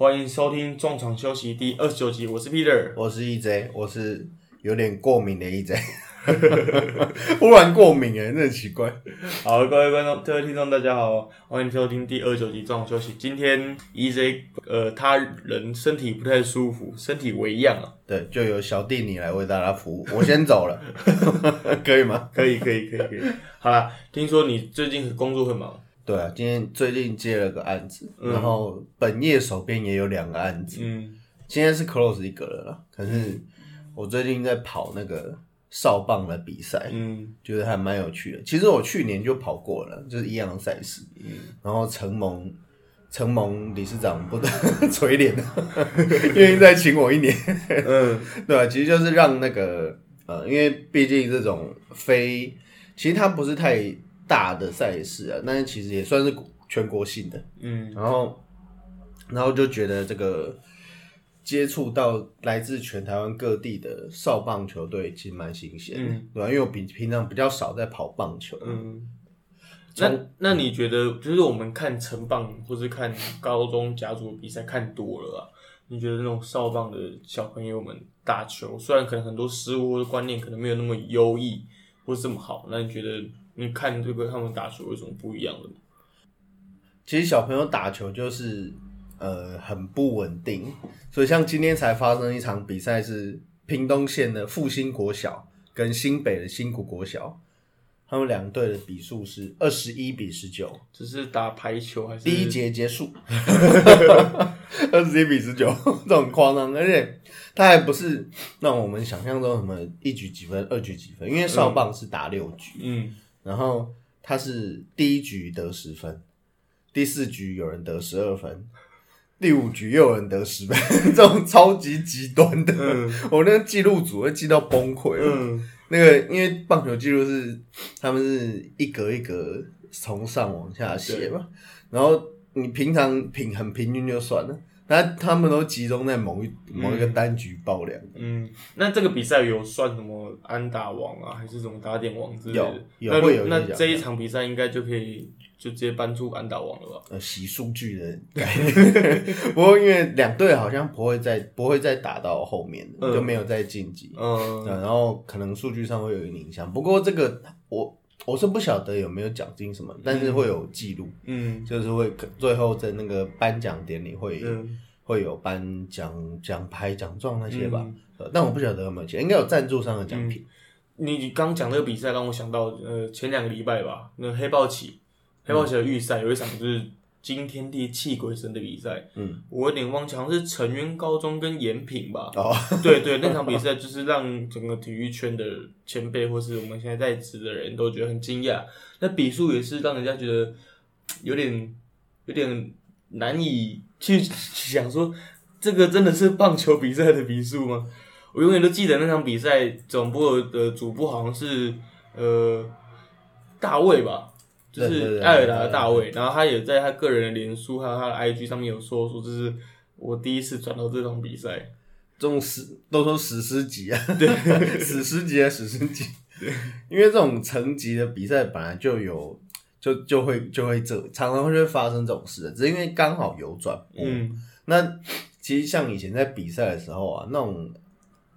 欢迎收听中场休息第二十九集，我是 Peter。我是 EJ，我是有点过敏的 EJ，忽然过敏哎，那很奇怪。好，各位观众、各位听众，大家好，欢迎收听第二十九集中场休息。今天 EJ 呃，他人身体不太舒服，身体为恙啊。对，就由小弟你来为大家服务，我先走了，可以吗？可以，可以，可以，可以。好啦，听说你最近工作很忙，对啊，今天最近接了个案子，然后本业手边也有两个案子，嗯。今天是 close 一个了啦。可是我最近在跑那个少棒的比赛，嗯。觉得还蛮有趣的。其实我去年就跑过了，就是一样的赛事，嗯。然后承蒙承蒙理事长不得 垂怜，愿意再请我一年，嗯。对啊，其实就是让那个呃，因为毕竟这种非，其实它不是太大的赛事啊，但是其实也算是全国性的。嗯然后，然后就觉得这个接触到来自全台湾各地的少棒球队，其实蛮新鲜的，嗯对吧、因为我比平常比较少在跑棒球，嗯。那那你觉得，就是我们看成棒或是看高中甲组比赛看多了啊？你觉得那种少棒的小朋友们打球，虽然可能很多失误或者观念可能没有那么优异或是这么好，那你觉得你看这个他们打球有什么不一样的吗？其实小朋友打球就是呃很不稳定，所以像今天才发生一场比赛是屏东县的复兴国小跟新北的新谷国小，他们两队的比数是二十一比十九，只是打排球还是？第一节结束，二十一比十九，这种夸张，而且他还不是让我们想象中什么一局几分、二局几分，因为少棒是打六局，嗯然后他是第一局得十分，第四局有人得十二分，第五局又有人得十分，这种超级极端的，嗯我那个记录组会记到崩溃。嗯那个因为棒球记录是他们是一格一格从上往下写嘛，然后你平常平很平均就算了，那他们都集中在某一某一个单局爆量。嗯，那这个比赛有算什么安打王啊，还是什么打点王之类的？有有那这一场比赛应该就可以就直接搬出安打王了吧？呃洗数据的概念。不过因为两队好像不会再不会再打到后面就没有再晋级，嗯呃然后可能数据上会有一个影响。不过这个我我是不晓得有没有奖金什么，但是会有记录，嗯就是会最后在那个颁奖典礼会、嗯会有颁奖奖牌、奖状那些吧。但我不晓得有没有钱，应该有赞助商的奖品。你你刚讲那个比赛让我想到，呃，前两个礼拜吧，那黑豹旗，黑豹旗的预赛有一场就是惊天地泣鬼神的比赛，嗯，我有点忘记，好像是成渊高中跟延平吧，哦，对对，那场比赛就是让整个体育圈的前辈或是我们现在在职的人都觉得很惊讶。那比数也是让人家觉得有点有点难以去想说，这个真的是棒球比赛的比数吗？我永远都记得那场比赛总部的主播好像是呃大卫吧。就是艾尔达的大卫，然后他也在他个人的脸书还有他的 IG 上面有说说，这是我第一次转到这种比赛，这种史都说史诗级啊，对，史诗级啊，史诗级。因为这种层级的比赛本来就有，就就会就会这常常会发生这种事的，只是因为刚好有转播。嗯。那其实像以前在比赛的时候啊，那种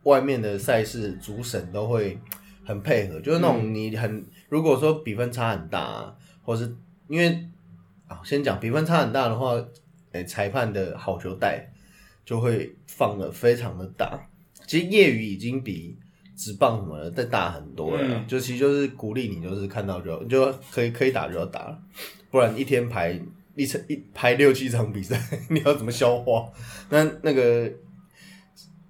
外面的赛事主审都会很配合，就是那种你很如果说比分差很大、啊，或是因为啊，先讲比分差很大的话，诶、裁判的好球带就会放的非常的大。其实业余已经比职棒什么的再大很多了，嗯就其实就是鼓励你，就是看到就就可以可以打就要打了，不然一天排一场一排六七场比赛，你要怎么消化？那那个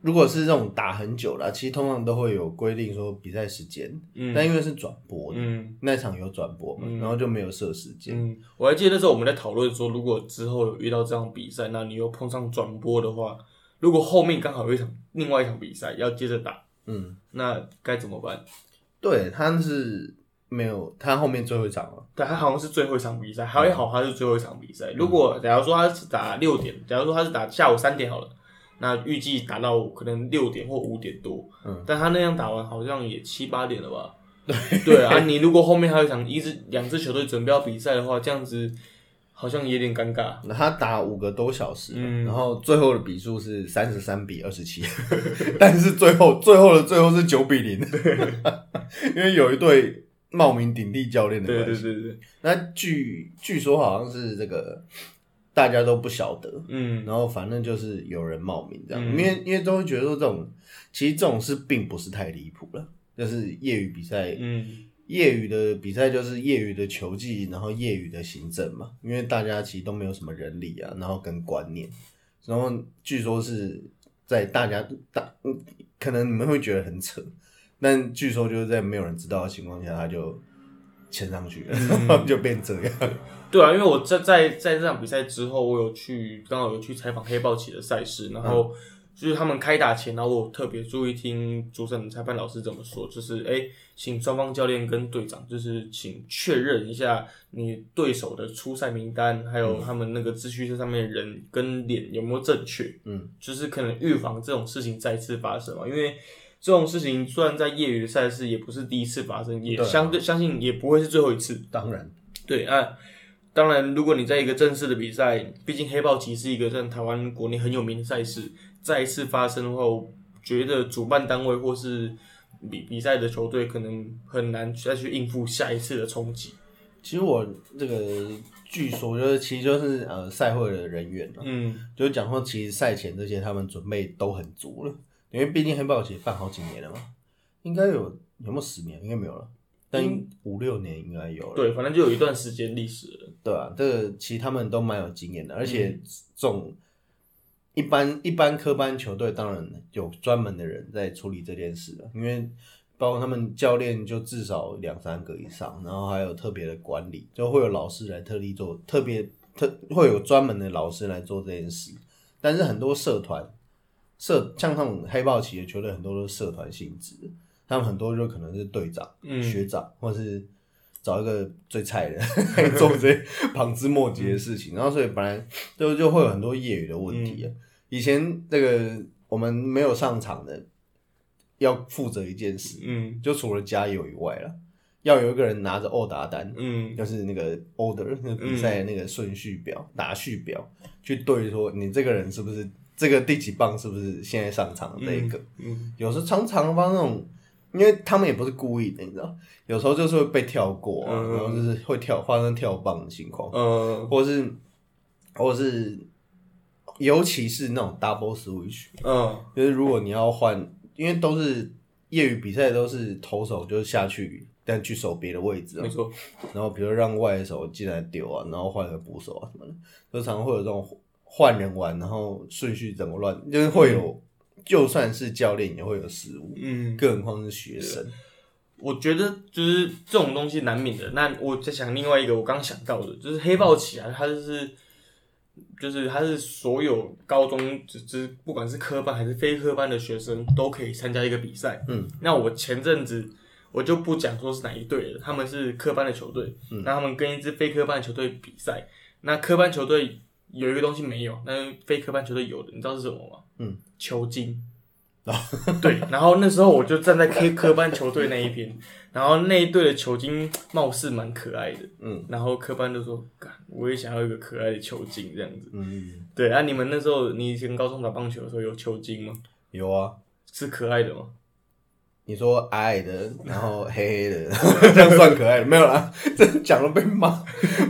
如果是这种打很久了，其实通常都会有规定说比赛时间，嗯但因为是转播的，嗯那场有转播嘛，然后就没有设时间。嗯，我还记得那时候我们在讨论说，如果之后有遇到这样比赛，那你又碰上转播的话，如果后面刚好有一场另外一场比赛要接着打，嗯，那该怎么办？对，他是没有，他后面最后一场了。对，他好像是最后一场比赛，还好他是最后一场比赛。如果假如说他是打六点，假如说他是打下午三点好了，那预计打到可能六点或五点多，嗯，但他那样打完好像也七八点了吧？对对啊，你如果后面还有一场一支两支球队准备要比赛的话，这样子好像有点尴尬。那他打五个多小时，嗯然后最后的比数是三十三比二十七，但是最后最后的最后是九比零，因为有一对冒名顶替教练的对关系。对对对，那据据说好像是这个大家都不晓得，嗯。然后反正就是有人冒名这样，嗯。因为因为都会觉得说这种其实这种事并不是太离谱了，就是业余比赛，嗯。业余的比赛就是业余的球技，然后业余的行政嘛，因为大家其实都没有什么人力啊，然后跟观念，然后据说是在大家大，嗯可能你们会觉得很扯，但据说就是在没有人知道的情况下，他就签上去 就变这样。对啊，因为我在在在这场比赛之后，我有去刚好有去采访黑豹旗的赛事，然后就是他们开打前，然后我特别注意听主审裁判老师怎么说，就是哎，请双方教练跟队长，就是请确认一下你对手的出赛名单，还有他们那个秩序车上面的人跟脸有没有正确，嗯，就是可能预防这种事情再次发生嘛，因为。这种事情虽然在业余的赛事也不是第一次发生，也对啊相对相信也不会是最后一次。当然，对啊，当然，如果你在一个正式的比赛，毕竟黑豹旗是一个在台湾国内很有名的赛事，再一次发生的话，我觉得主办单位或是比比赛的球队可能很难再去应付下一次的冲击。其实我这个据说就是其实就是呃赛会的人员啊，嗯就是讲说其实赛前这些他们准备都很足了，因为毕竟黑豹其实办好几年了嘛，应该有有没有十年？应该没有了，但五六年应该有了。对，反正就有一段时间历史了。对啊，这个其实他们都蛮有经验的，而且这种一般一般科班球队当然有专门的人在处理这件事了，因为包括他们教练就至少两三个以上，然后还有特别的管理，就会有老师来特地做，特别特会有专门的老师来做这件事。但是很多社团社像那种黑豹旗的球队，很多都是社团性质，他们很多就可能是队长、嗯。学长，或是找一个最菜的 来做这些旁枝末节的事情，然后所以本来就就会有很多业余的问题啊。以前这个我们没有上场的，要负责一件事，嗯。就除了加油以外了，要有一个人拿着欧达单，嗯。就是那个 order 那个比赛那个顺序表、打序表，去对说你这个人是不是这个第几棒是不是现在上场的这一个。嗯有时候常常帮那种，因为他们也不是故意的，你知道，有时候就是会被跳过啊，嗯。然后就是会跳发生跳棒的情况，嗯。或是或是尤其是那种 double switch，嗯。就是如果你要换，因为都是业余比赛，都是投手就是下去，但去守别的位置啊。没，错，然后比如让外手进来丢啊，然后换个捕手啊什么的，就常常会有这种换人玩，然后顺序怎么乱，就是会有，就算是教练也会有失误，嗯。更何况是学生。我觉得就是这种东西难免的。那我在想另外一个我刚想到的，就是黑豹旗啊，它就是就是它是所有高中就是不管是科班还是非科班的学生都可以参加一个比赛。嗯，那我前阵子我就不讲说是哪一队了，他们是科班的球队，嗯那他们跟一支非科班的球队比赛，那科班球队有一个东西没有，那非科班球队有的，你知道是什么吗？嗯，球精。对，然后那时候我就站在 K 科班球队那一边，然后那一队的球精貌似蛮可爱的，嗯然后科班就说：“干，我也想要一个可爱的球精这样子。嗯，”对，啊，你们那时候你以前高中打棒球的时候有球精吗？有啊。是可爱的吗？你说矮矮的，然后黑黑的，这样算可爱的？没有啦，这讲了被骂。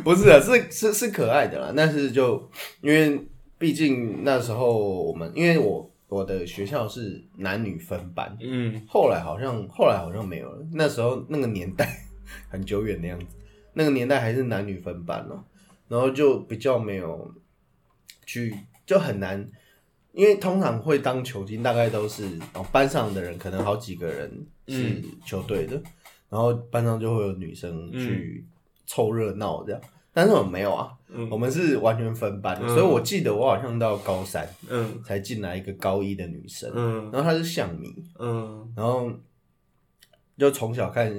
不是啊，是是是可爱的啦，但是就因为毕竟那时候我们，因为我我的学校是男女分班，嗯后来好像后来好像没有了。那时候那个年代 很久远的样子，那个年代还是男女分班哦、然后就比较没有去，就很难，因为通常会当球精，大概都是哦班上的人可能好几个人是球队的，然后班上就会有女生去凑热闹这样。但是我们没有啊，嗯。我们是完全分班的，嗯。所以我记得我好像到高三嗯。才进来一个高一的女生，嗯。然后她是象迷，嗯。然后就从小看，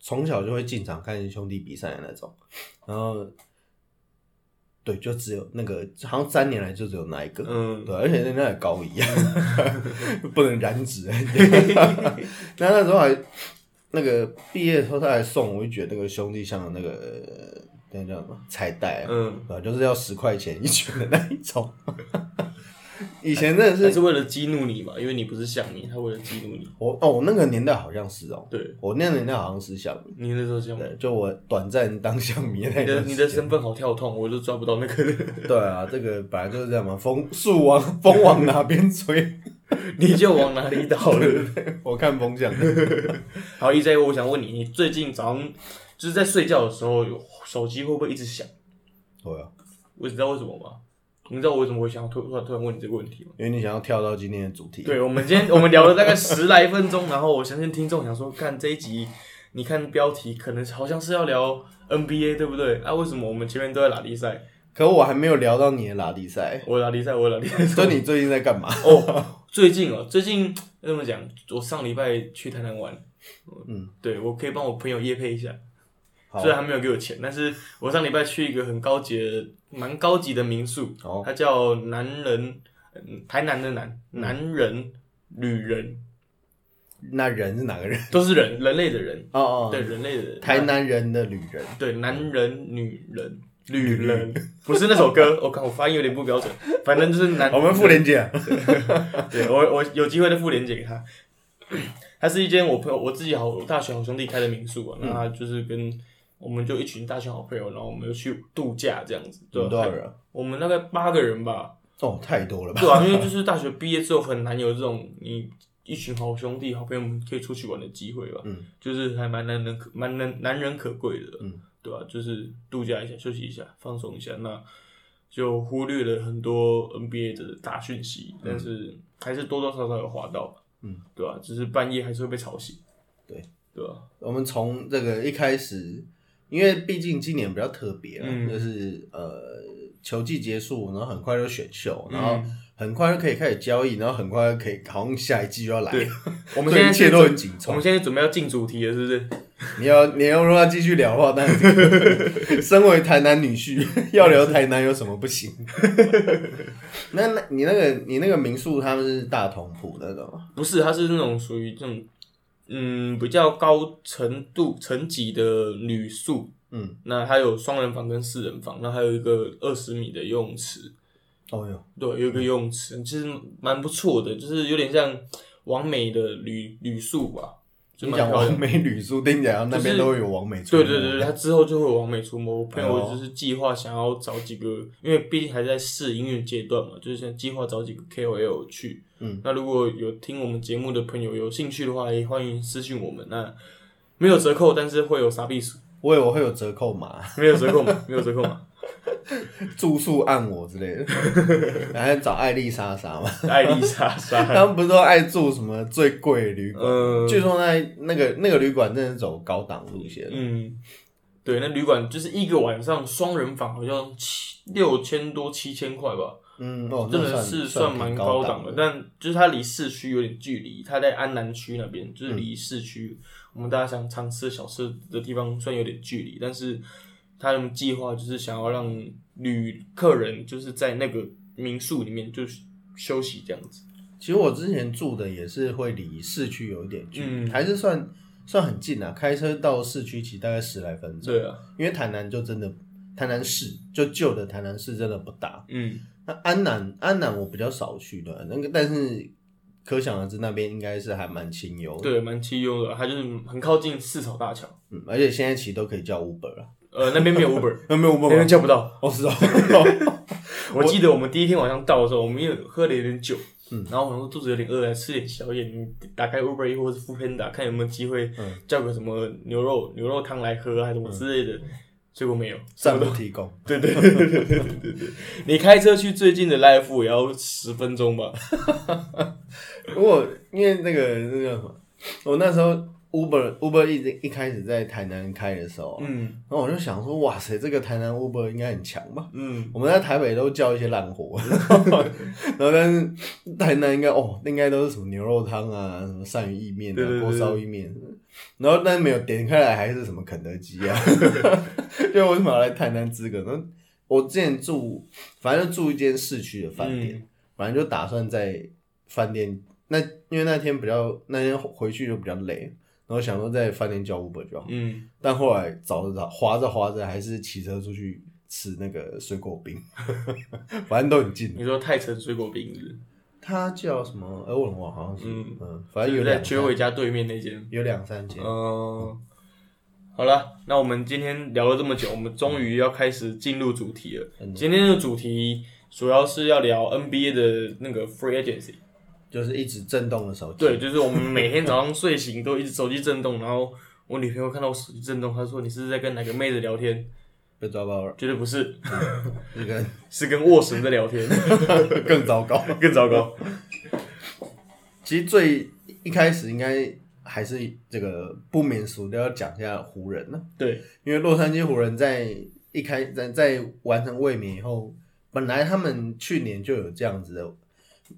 从小就会进场看兄弟比赛的那种，然后对，就只有那个，好像三年来就只有那一个，嗯对，而且那那也高一样，不能染指。那那时候还那个毕业的时候，他还送我，就觉得那个兄弟像的那个那叫什么彩带啊，嗯，啊？就是要十块钱一卷的那一种。以前真的是是为了激怒你嘛，因为你不是象迷，他为了激怒你。我哦，我那个年代好像是哦，对，我那个年代好像是象迷，你那时候这样吗，对，就我短暂当象迷的那你的段时间你的身份好跳痛，我都抓不到那个人。对啊，这个本来就是这样嘛，风树往风 往哪边吹，你就往哪里倒了。我看风向。好，EJ，我想问你，你最近早上就是在睡觉的时候，有手机会不会一直响？会啊，我知道为什么吗？你知道我为什么会想要突突然突然问你这个问题吗？因为你想要跳到今天的主题。对，我们今天我们聊了大概十来分钟，然后我相信听众想说，看这一集，你看标题可能好像是要聊 NBA，对不对？啊，为什么我们前面都在拉力赛？可我还没有聊到你的拉力赛，我拉力赛，我拉力赛。所以你最近在干嘛？哦，最近哦，最近怎么讲？我上礼拜去台南玩，嗯，对我可以帮我朋友夜配一下，虽然他没有给我钱，但是我上礼拜去一个很高级的、蛮高级的民宿，哦，它叫男人，嗯台南的南，男人、旅人，那人是哪个人？都是人，人类的人，哦哦，对，人类的人，台南人的旅人。对，男人、女人。女人不是那首歌，我靠我发音有点不标准，反正就是男。我们傅连姐啊，对我我有机会再附链接给他。它是一间我朋友我自己好我大学好兄弟开的民宿啊，那他就是跟我们就一群大学好朋友，然后我们就去度假这样子。对有多少人啊？我们大概八个人吧。哦，太多了吧？对啊，因为就是 大学毕业之后很难有这种你一群好兄弟好朋友们可以出去玩的机会吧。嗯，就是还蛮难能可蛮难难人可贵的。嗯，对吧、就是度假一下，休息一下，放松一下，那就忽略了很多 NBA 的大讯息，但是还是多多少少有滑到。嗯，对吧、只是半夜还是会被吵醒。对，对吧、我们从这个一开始，因为毕竟今年比较特别就是呃球季结束，然后很快就选秀，嗯然后很快就可以开始交易，然后很快就可以好像下一季就要来我们现在一切都很紧凑我们。现在准备要进主题了，是不是？你要你要如果要继续聊的话，当然可以 身为台南女婿，要聊台南有什么不行？那那你那个你那个民宿他们是大同铺那种吗？不是，它是那种属于这种嗯比较高程度层级的旅宿。嗯，那还有双人房跟四人房，那还有一个二十米的游泳池。哦哟，对，有一个游泳池，其实蛮不错的，就是有点像完美的旅旅宿吧，就你讲蛮漂亮王。美旅宿，听起来那边都会有王美出没。对对对，对，他之后就会有完美出没。我朋友就是计划想要找几个，因为毕竟还在试音乐阶段嘛，就是想计划找几个 KOL 去。嗯，那如果有听我们节目的朋友有兴趣的话，也欢迎私信我们。那没有折扣，但是会有傻逼数，我以为会有折扣码，没有折扣嘛，没有折扣嘛。住宿按我之类的，然后找艾丽莎莎嘛，艾丽莎莎，他们不是都爱住什么最贵的旅馆？嗯据说那那个那个旅馆真的是走高档路线。嗯，对，那旅馆就是一个晚上双人房，好像七六千多七千块吧，嗯，哦，真那的是算蛮高档的。的。但就是它离市区有点距离，它在安南区那边，就是嗯离市区、我们大家想常吃的小吃的地方算有点距离，但是他们计划就是想要让旅客人就是在那个民宿里面就是休息这样子。其实我之前住的也是会离市区有一点距离，嗯还是算算很近啊，开车到市区其实大概十来分钟。对啊，因为台南就真的台南市就旧的台南市真的不大。嗯，那安南安南我比较少去的，那个但是可想而知那边应该是还蛮清幽的。对，蛮清幽的，它就是很靠近四草大桥。嗯，而且现在其实都可以叫 Uber 了。呃，那边没有 Uber，那没有 Uber 边叫不到。我知道。我记得我们第一天晚上到的时候，我们又喝了有点酒，嗯然后我想说肚子有点饿，来吃点宵夜。你打开 Uber E 或者是 f o o Panda，看有没有机会嗯叫个什么牛肉牛肉汤来喝，还是什么之类的。结果没有，暂不提供。对对对对对对对对。你开车去最近的 Life 也要十分钟吧？如果因为那个那个什么，我那时候 Uber Uber 一直一开始在台南开的时候，嗯。然后我就想说，哇塞，这个台南 Uber 应该很强吧？嗯，我们在台北都叫一些烂货，然后但是台南应该哦，应该都是什么牛肉汤啊，什么鳝鱼意面啊，锅烧意面，然后但是没有点开来还是什么肯德基啊，就为什么要来台南资格？那我之前住，反正就住一间市区的饭店，嗯。反正就打算在饭店那因为那天比较那天回去就比较累，然后想说在饭店叫 Uber 就好，嗯，但后来找着找，划着划着还是骑车出去吃那个水果冰，反正都很近。你说泰城水果冰是它叫什么？呃，我忘了好像是，嗯反正有两绝尾家对面那间。有两三间。嗯，好了，那我们今天聊了这么久，我们终于要开始进入主题了。嗯今天的主题主要是要聊 NBA 的那个 free agency。就是一直震动的手机。对，就是我们每天早上睡醒都一直手机震动，然后我女朋友看到我手机震动，她说你是不是在跟哪个妹子聊天？被抓包了，绝对不是，这个 是跟沃神在聊天，更糟糕。更糟糕。其实最一开始应该还是这个不免俗的要讲一下湖人呢，对，因为洛杉矶湖人在一开在在完成卫冕以后，本来他们去年就有这样子的，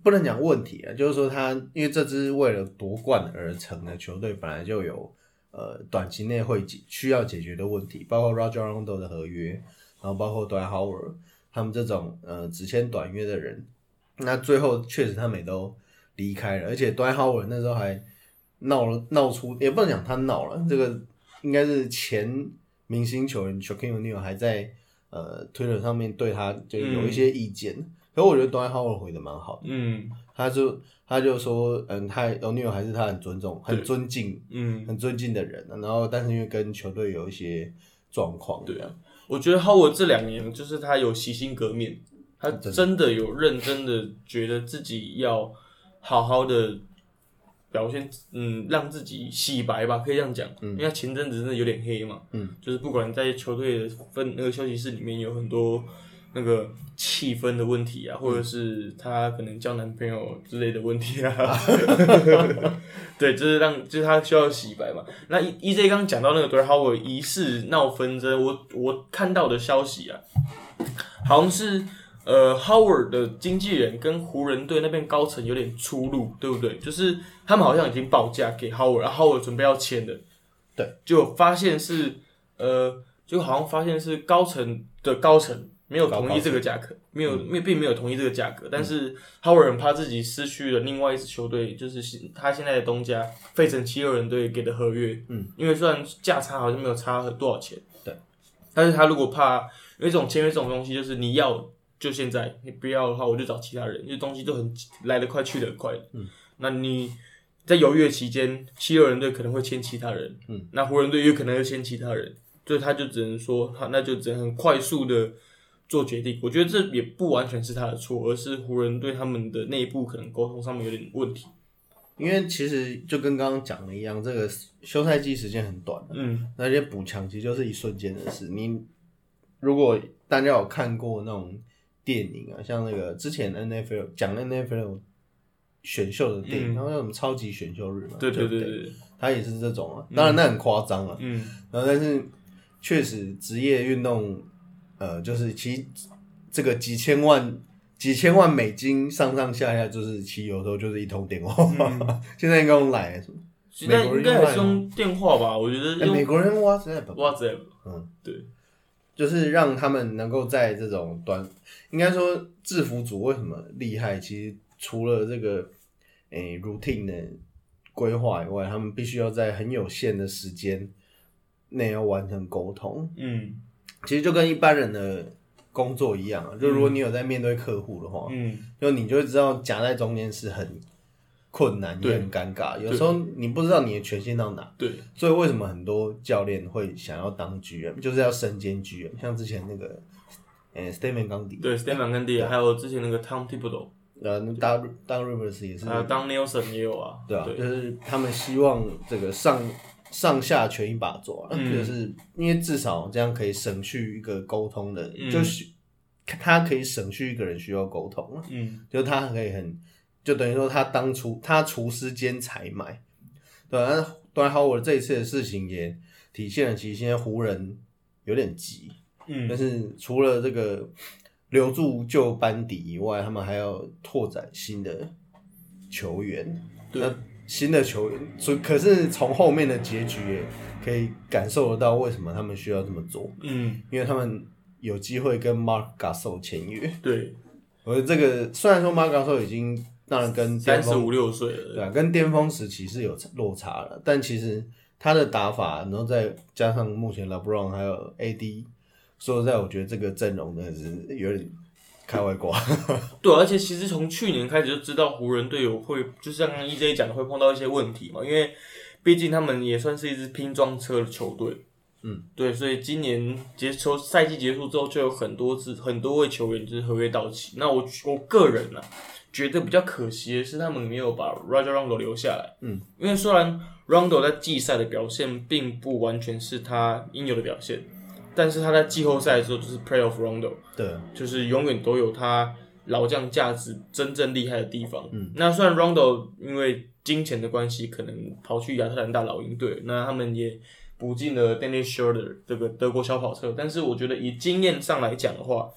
不能讲问题啊，就是说他因为这支为了夺冠而成的球队，本来就有呃短期内会解需要解决的问题，包括 Roger Rondo 的合约，然后包括 Dwight Howard 他们这种呃只签短约的人，那最后确实他们也都离开了，而且 Dwight Howard 那时候还闹了闹出，也不能讲他闹了，这个应该是前明星球员 Shaquille O'Neal 还在呃 Twitter 上面对他就有一些意见，可是我觉得 Dwight Howard 回的蛮好的，嗯。他就他就说，嗯，他 O'Neal 还是他很尊重、很尊敬、嗯，很尊敬的人，然后但是因为跟球队有一些状况，对啊，我觉得 Howard 这两年就是他有洗心革面，他真的。有认真的觉得自己要好好的表现，嗯，让自己洗白吧，可以这样讲。因为他前阵子真的有点黑嘛，嗯，就是不管在球队的分那个休息室里面有很多那个气氛的问题啊，或者是她可能交男朋友之类的问题啊，对，就是让就是她需要洗白嘛。那 E E J 刚刚讲到那个 d y Howard 疑似闹纷争，我我看到的消息啊，好像是呃 Howard 的经纪人跟湖人队那边高层有点出入，对不对？就是他们好像已经报价给 Howard，然后 Howard 准备要签的，对，就发现是呃，就好像发现是高层的高层没有同意这个价格，没有没并没有同意这个价格，但是 Howard 很怕自己失去了另外一支球队，就是他现在的东家费城七六人队给的合约，嗯，因为虽然价差好像没有差多少钱，对，但是他如果怕，因为这种签约这种东西，就是你要就现在，你不要的话，我就找其他人，因为东西都很来得快去得很快，嗯，那你在犹豫的期间，七六人队可能会签其他人，嗯，那湖人队有可能会签其他人，所以他就只能说，好那就只能很快速的做决定。我觉得这也不完全是他的错，而是湖人对他们的内部可能沟通上面有点问题。因为其实就跟刚刚讲的一样，这个休赛季时间很短，嗯那些补强其实就是一瞬间的事。你如果大家有看过那种电影啊，像那个之前 N F L 讲 N F L 选秀的电影，嗯然后叫什么超级选秀日嘛，对对不对对，它也是这种啊。当然那很夸张啊，嗯然后但是确实职业运动，呃，就是其实这个几千万。几千万美金上上下下，就是其实有时候就是一通电话。现在应该用来什么？现在应该还是用电话吧？我觉得哎，美国人 WhatsApp，WhatsApp，嗯，对，就是让他们能够在这种短，应该说制服组为什么厉害？其实除了这个诶、routine 的规划以外，他们必须要在很有限的时间内要完成沟通。嗯其实就跟一般人的工作一样啊，就如果你有在面对客户的话，嗯，就你就会知道夹在中间是很困难，也很尴尬。有时候你不知道你的权限到哪。对，所以为什么很多教练会想要当 GM，就是要身兼 GM，像之前那个，嗯、s t a t e m a n 冈迪，对 s t e p h e n 跟 D，还有之前那个 Tom Thibodeau，呃，那当当 Rivers 也是，还有当 Nelson 也有啊，对啊，就是他们希望这个上上下全一把抓，嗯。就是因为至少这样可以省去一个沟通的，嗯。就是他可以省去一个人需要沟通了，嗯。就是他可以很，就等于说他当初他厨师兼采买，对啊，那当然好，我这一次的事情也体现了，其实现在湖人有点急，嗯。但嗯是除了这个留住旧班底以外，他们还要拓展新的球员。对。那新的球员，所以可是从后面的结局也可以感受得到为什么他们需要这么做，嗯，因为他们有机会跟 Mark Gasol 签约。对，而这个虽然说 Mark Gasol 已经当然跟巅峰三十五六岁了，对啊，跟巅峰时期是有落差了，但其实他的打法，然后再加上目前 LeBron 还有 AD，说实在，我觉得这个阵容真的是有点开外挂。对，而且其实从去年开始就知道湖人队友会，就像刚刚 EJ 讲的，会碰到一些问题嘛，因为毕竟他们也算是一支拼装车的球队。嗯，对，所以今年结球赛季结束之后，就有很多支很多位球员就是合约到期。那我我个人呢、觉得比较可惜的是，他们没有把 Roger Rondo 留下来。嗯，因为虽然 Rondo 在季赛的表现并不完全是他应有的表现，但是他在季后赛的时候就是 Play of Rondo。对，就是永远都有他老将价值真正厉害的地方。嗯，那虽然 Rondo 因为金钱的关系，可能跑去亚特兰大老鹰队，那他们也补进了 Dennis Schroeder 这个德国小跑车，但是我觉得以经验上来讲的话，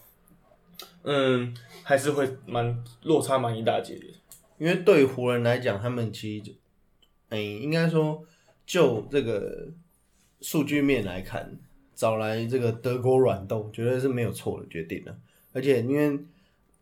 嗯，还是会蛮落差蛮一大截的。因为对于湖人来讲，他们其实就，哎、应该说就这个数据面来看，找来这个德国软豆，绝对是没有错的决定了。而且因为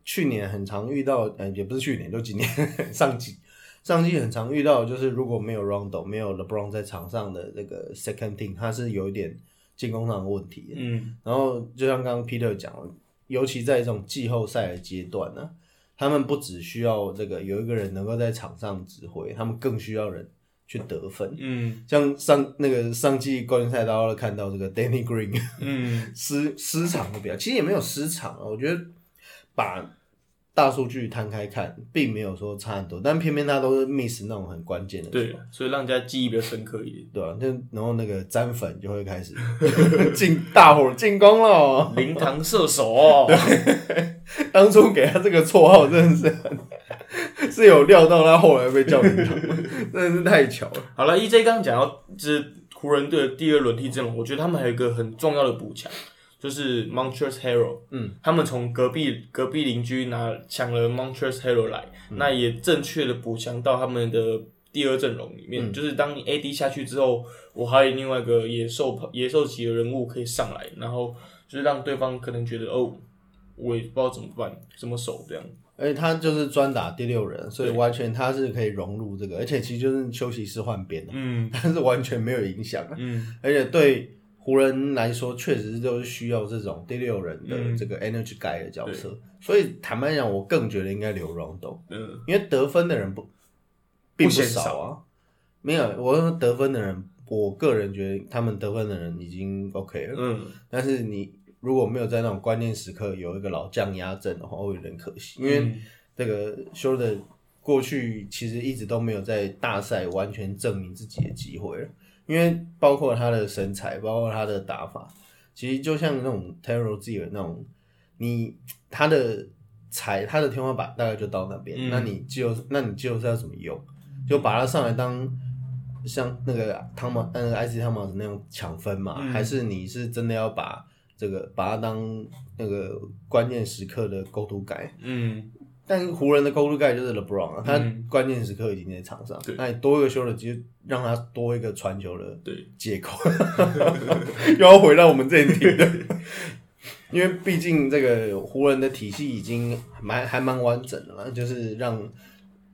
去年很常遇到，呃，也不是去年，就今年 上季，上季很常遇到，就是如果没有 Rondo，没有 LeBron 在场上的这个 second team，他是有一点进攻上的问题的。嗯，然后就像刚刚 Peter 讲了，尤其在这种季后赛的阶段呢，他们不只需要这个有一个人能够在场上指挥，他们更需要人去得分。嗯像上那个上季冠军赛，大家都看到这个 Danny Green 嗯，失失场的表现，其实也没有失场啊，我觉得把大数据摊开看，并没有说差很多，但偏偏他都是 miss 那种很关键的球。对，所以让人家记忆比较深刻一点。对啊，就然后那个沾粉就会开始 进大伙进攻了哦。灵堂射手 哦，当初给他这个绰号真的是很 是有料到他后来被叫名堂，真的是太巧了。好了，EJ 刚刚讲到就是湖人队的第二轮替阵容，我觉得他们还有一个很重要的补强，就是 Montrezl Harrell。嗯，他们从隔壁隔壁邻居拿抢了 Montrezl Harrell 来，那也正确的补强到他们的第二阵容里面。就是当你 AD 下去之后，我还有另外一个野兽野兽级的人物可以上来，然后就是让对方可能觉得哦，我也不知道怎么办，怎么守这样。而且他就是专打第六人，所以完全他是可以融入这个，而且其实就是休息室换边的，嗯 但是完全没有影响。嗯而且对湖人来说，确实都是需要这种第六人的嗯这个 energy guy 的角色。所以坦白讲，我更觉得应该留 Rondo，嗯因为得分的人不并不嫌少啊。没有，我说得分的人，我个人觉得他们得分的人已经 OK 了。嗯，但是你如果没有在那种关键时刻有一个老将压阵的话，会有点可惜。因为嗯这个 o 的过去其实一直都没有在大赛完全证明自己的机会了，因为包括他的身材，包括他的打法，其实就像那种 Terrell 自己的那种，你他的才他的天花板大概就到那边，嗯那你季后那你季后赛要怎么用？就把他上来当像那个汤马那个艾斯汤马斯那种抢分嘛，嗯还是你是真的要把这个把它当那个关键时刻的勾图改？嗯。但湖人的 go to guy 就是 LeBron 啊，他嗯关键时刻已经在场上对，那你多一个修的，其实让他多一个传球的对，借口，又要回到我们这一题。的，因为毕竟这个湖人的体系已经蛮还蛮完整的了，就是让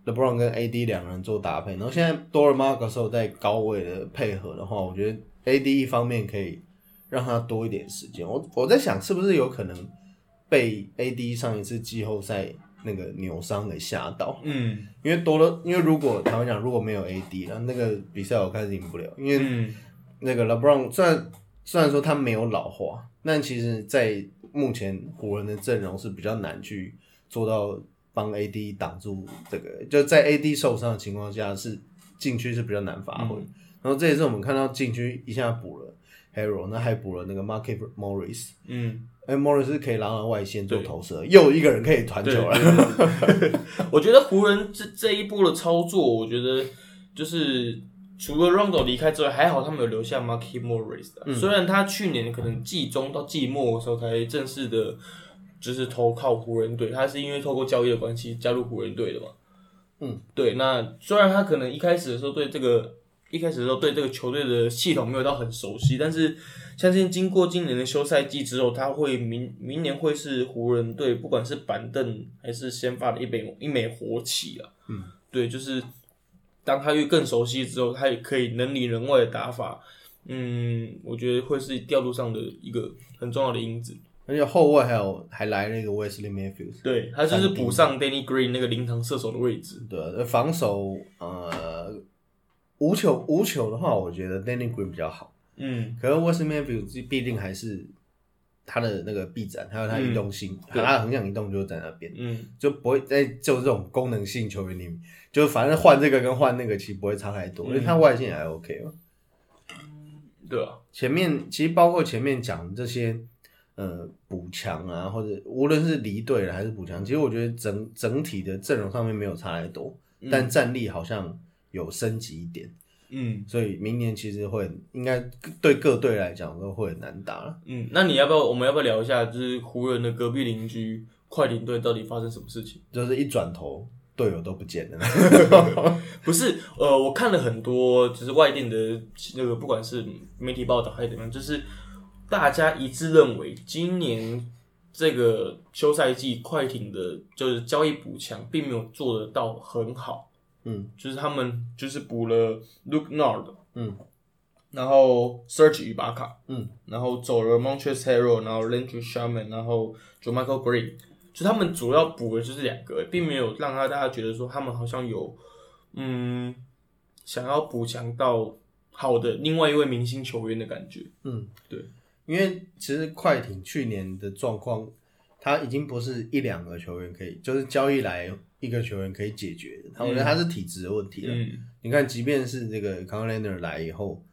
LeBron 跟 AD 两人做搭配，然后现在多了 Marcus 在高位的配合的话，我觉得 AD 一方面可以让他多一点时间，我我在想是不是有可能被 AD 上一次季后赛那个扭伤给吓到，嗯。因为多了，因为如果坦白讲，如果没有 AD，然后那个比赛我开始赢不了，因为嗯。那个 LeBron 虽然虽然说他没有老化，但其实在目前湖人的阵容是比较难去做到帮 AD 挡住这个，就在 AD 受伤的情况下，是禁区是比较难发挥。然后这也是我们看到禁区一下补了 Hero，那还补了那个 Market Morris，嗯，哎，Morris 是可以拉到外线做投射，又一个人可以传球了。对 我觉得湖人这这一波的操作，我觉得就是除了 Rondo 离开之外，还好他们有留下 Marky Morris 的、虽然他去年可能季中到季末的时候才正式的，就是投靠湖人队，他是因为透过交易的关系加入湖人队的嘛。嗯，对。那虽然他可能一开始的时候对这个一开始的时候对这个球队的系统没有到很熟悉，但是相信经过今年的休赛季之后，他会明明年会是湖人队不管是板凳还是先发的一枚一枚活棋啊。嗯，对，就是当他越更熟悉之后，他也可以能里能外的打法。嗯，我觉得会是调度上的一个很重要的因子。而且后卫还有还来那个 Wesley Matthews，对他就是补上 Danny Green 那个灵堂射手的位置。对啊，防守呃无球无球的话，我觉得 Danny Green 比较好。嗯，可是 Matthews 毕竟还是他的那个臂展，还有他移动性，他横向移动就在那边，嗯，就不会在就这种功能性球员里面，就反正换这个跟换那个其实不会差太多，因为他外线也还 OK 嘛。对啊，前面其实包括前面讲的这些，呃，补强啊，或者无论是离队了还是补强，其实我觉得整整体的阵容上面没有差太多，但战力好像有升级一点，嗯所以明年其实会应该对各队来讲都会很难打了。嗯，那你要不要我们要不要聊一下，就是湖人的隔壁邻居快艇队到底发生什么事情？就是一转头，队友都不见了。不是，呃，我看了很多，就是外电的那个，不管是媒体报道还是怎么样，就是大家一致认为，今年这个休赛季快艇的，就是交易补强，并没有做得到很好。嗯，就是他们就是补了 Luke Nord，嗯，然后 Serge 与巴卡，嗯，然后走了 Montrezl Harrell，然后 Landry Shaman，然后 j o Michael Green，就他们主要补的就是两个，并没有让他大家觉得说他们好像有嗯想要补强到好的另外一位明星球员的感觉。嗯，对，因为其实快艇去年的状况，他已经不是一两个球员可以，就是交易来一个球员可以解决的。他我觉得他是体质的问题了。嗯你看，即便是这个 c o n l a n e r 来以后，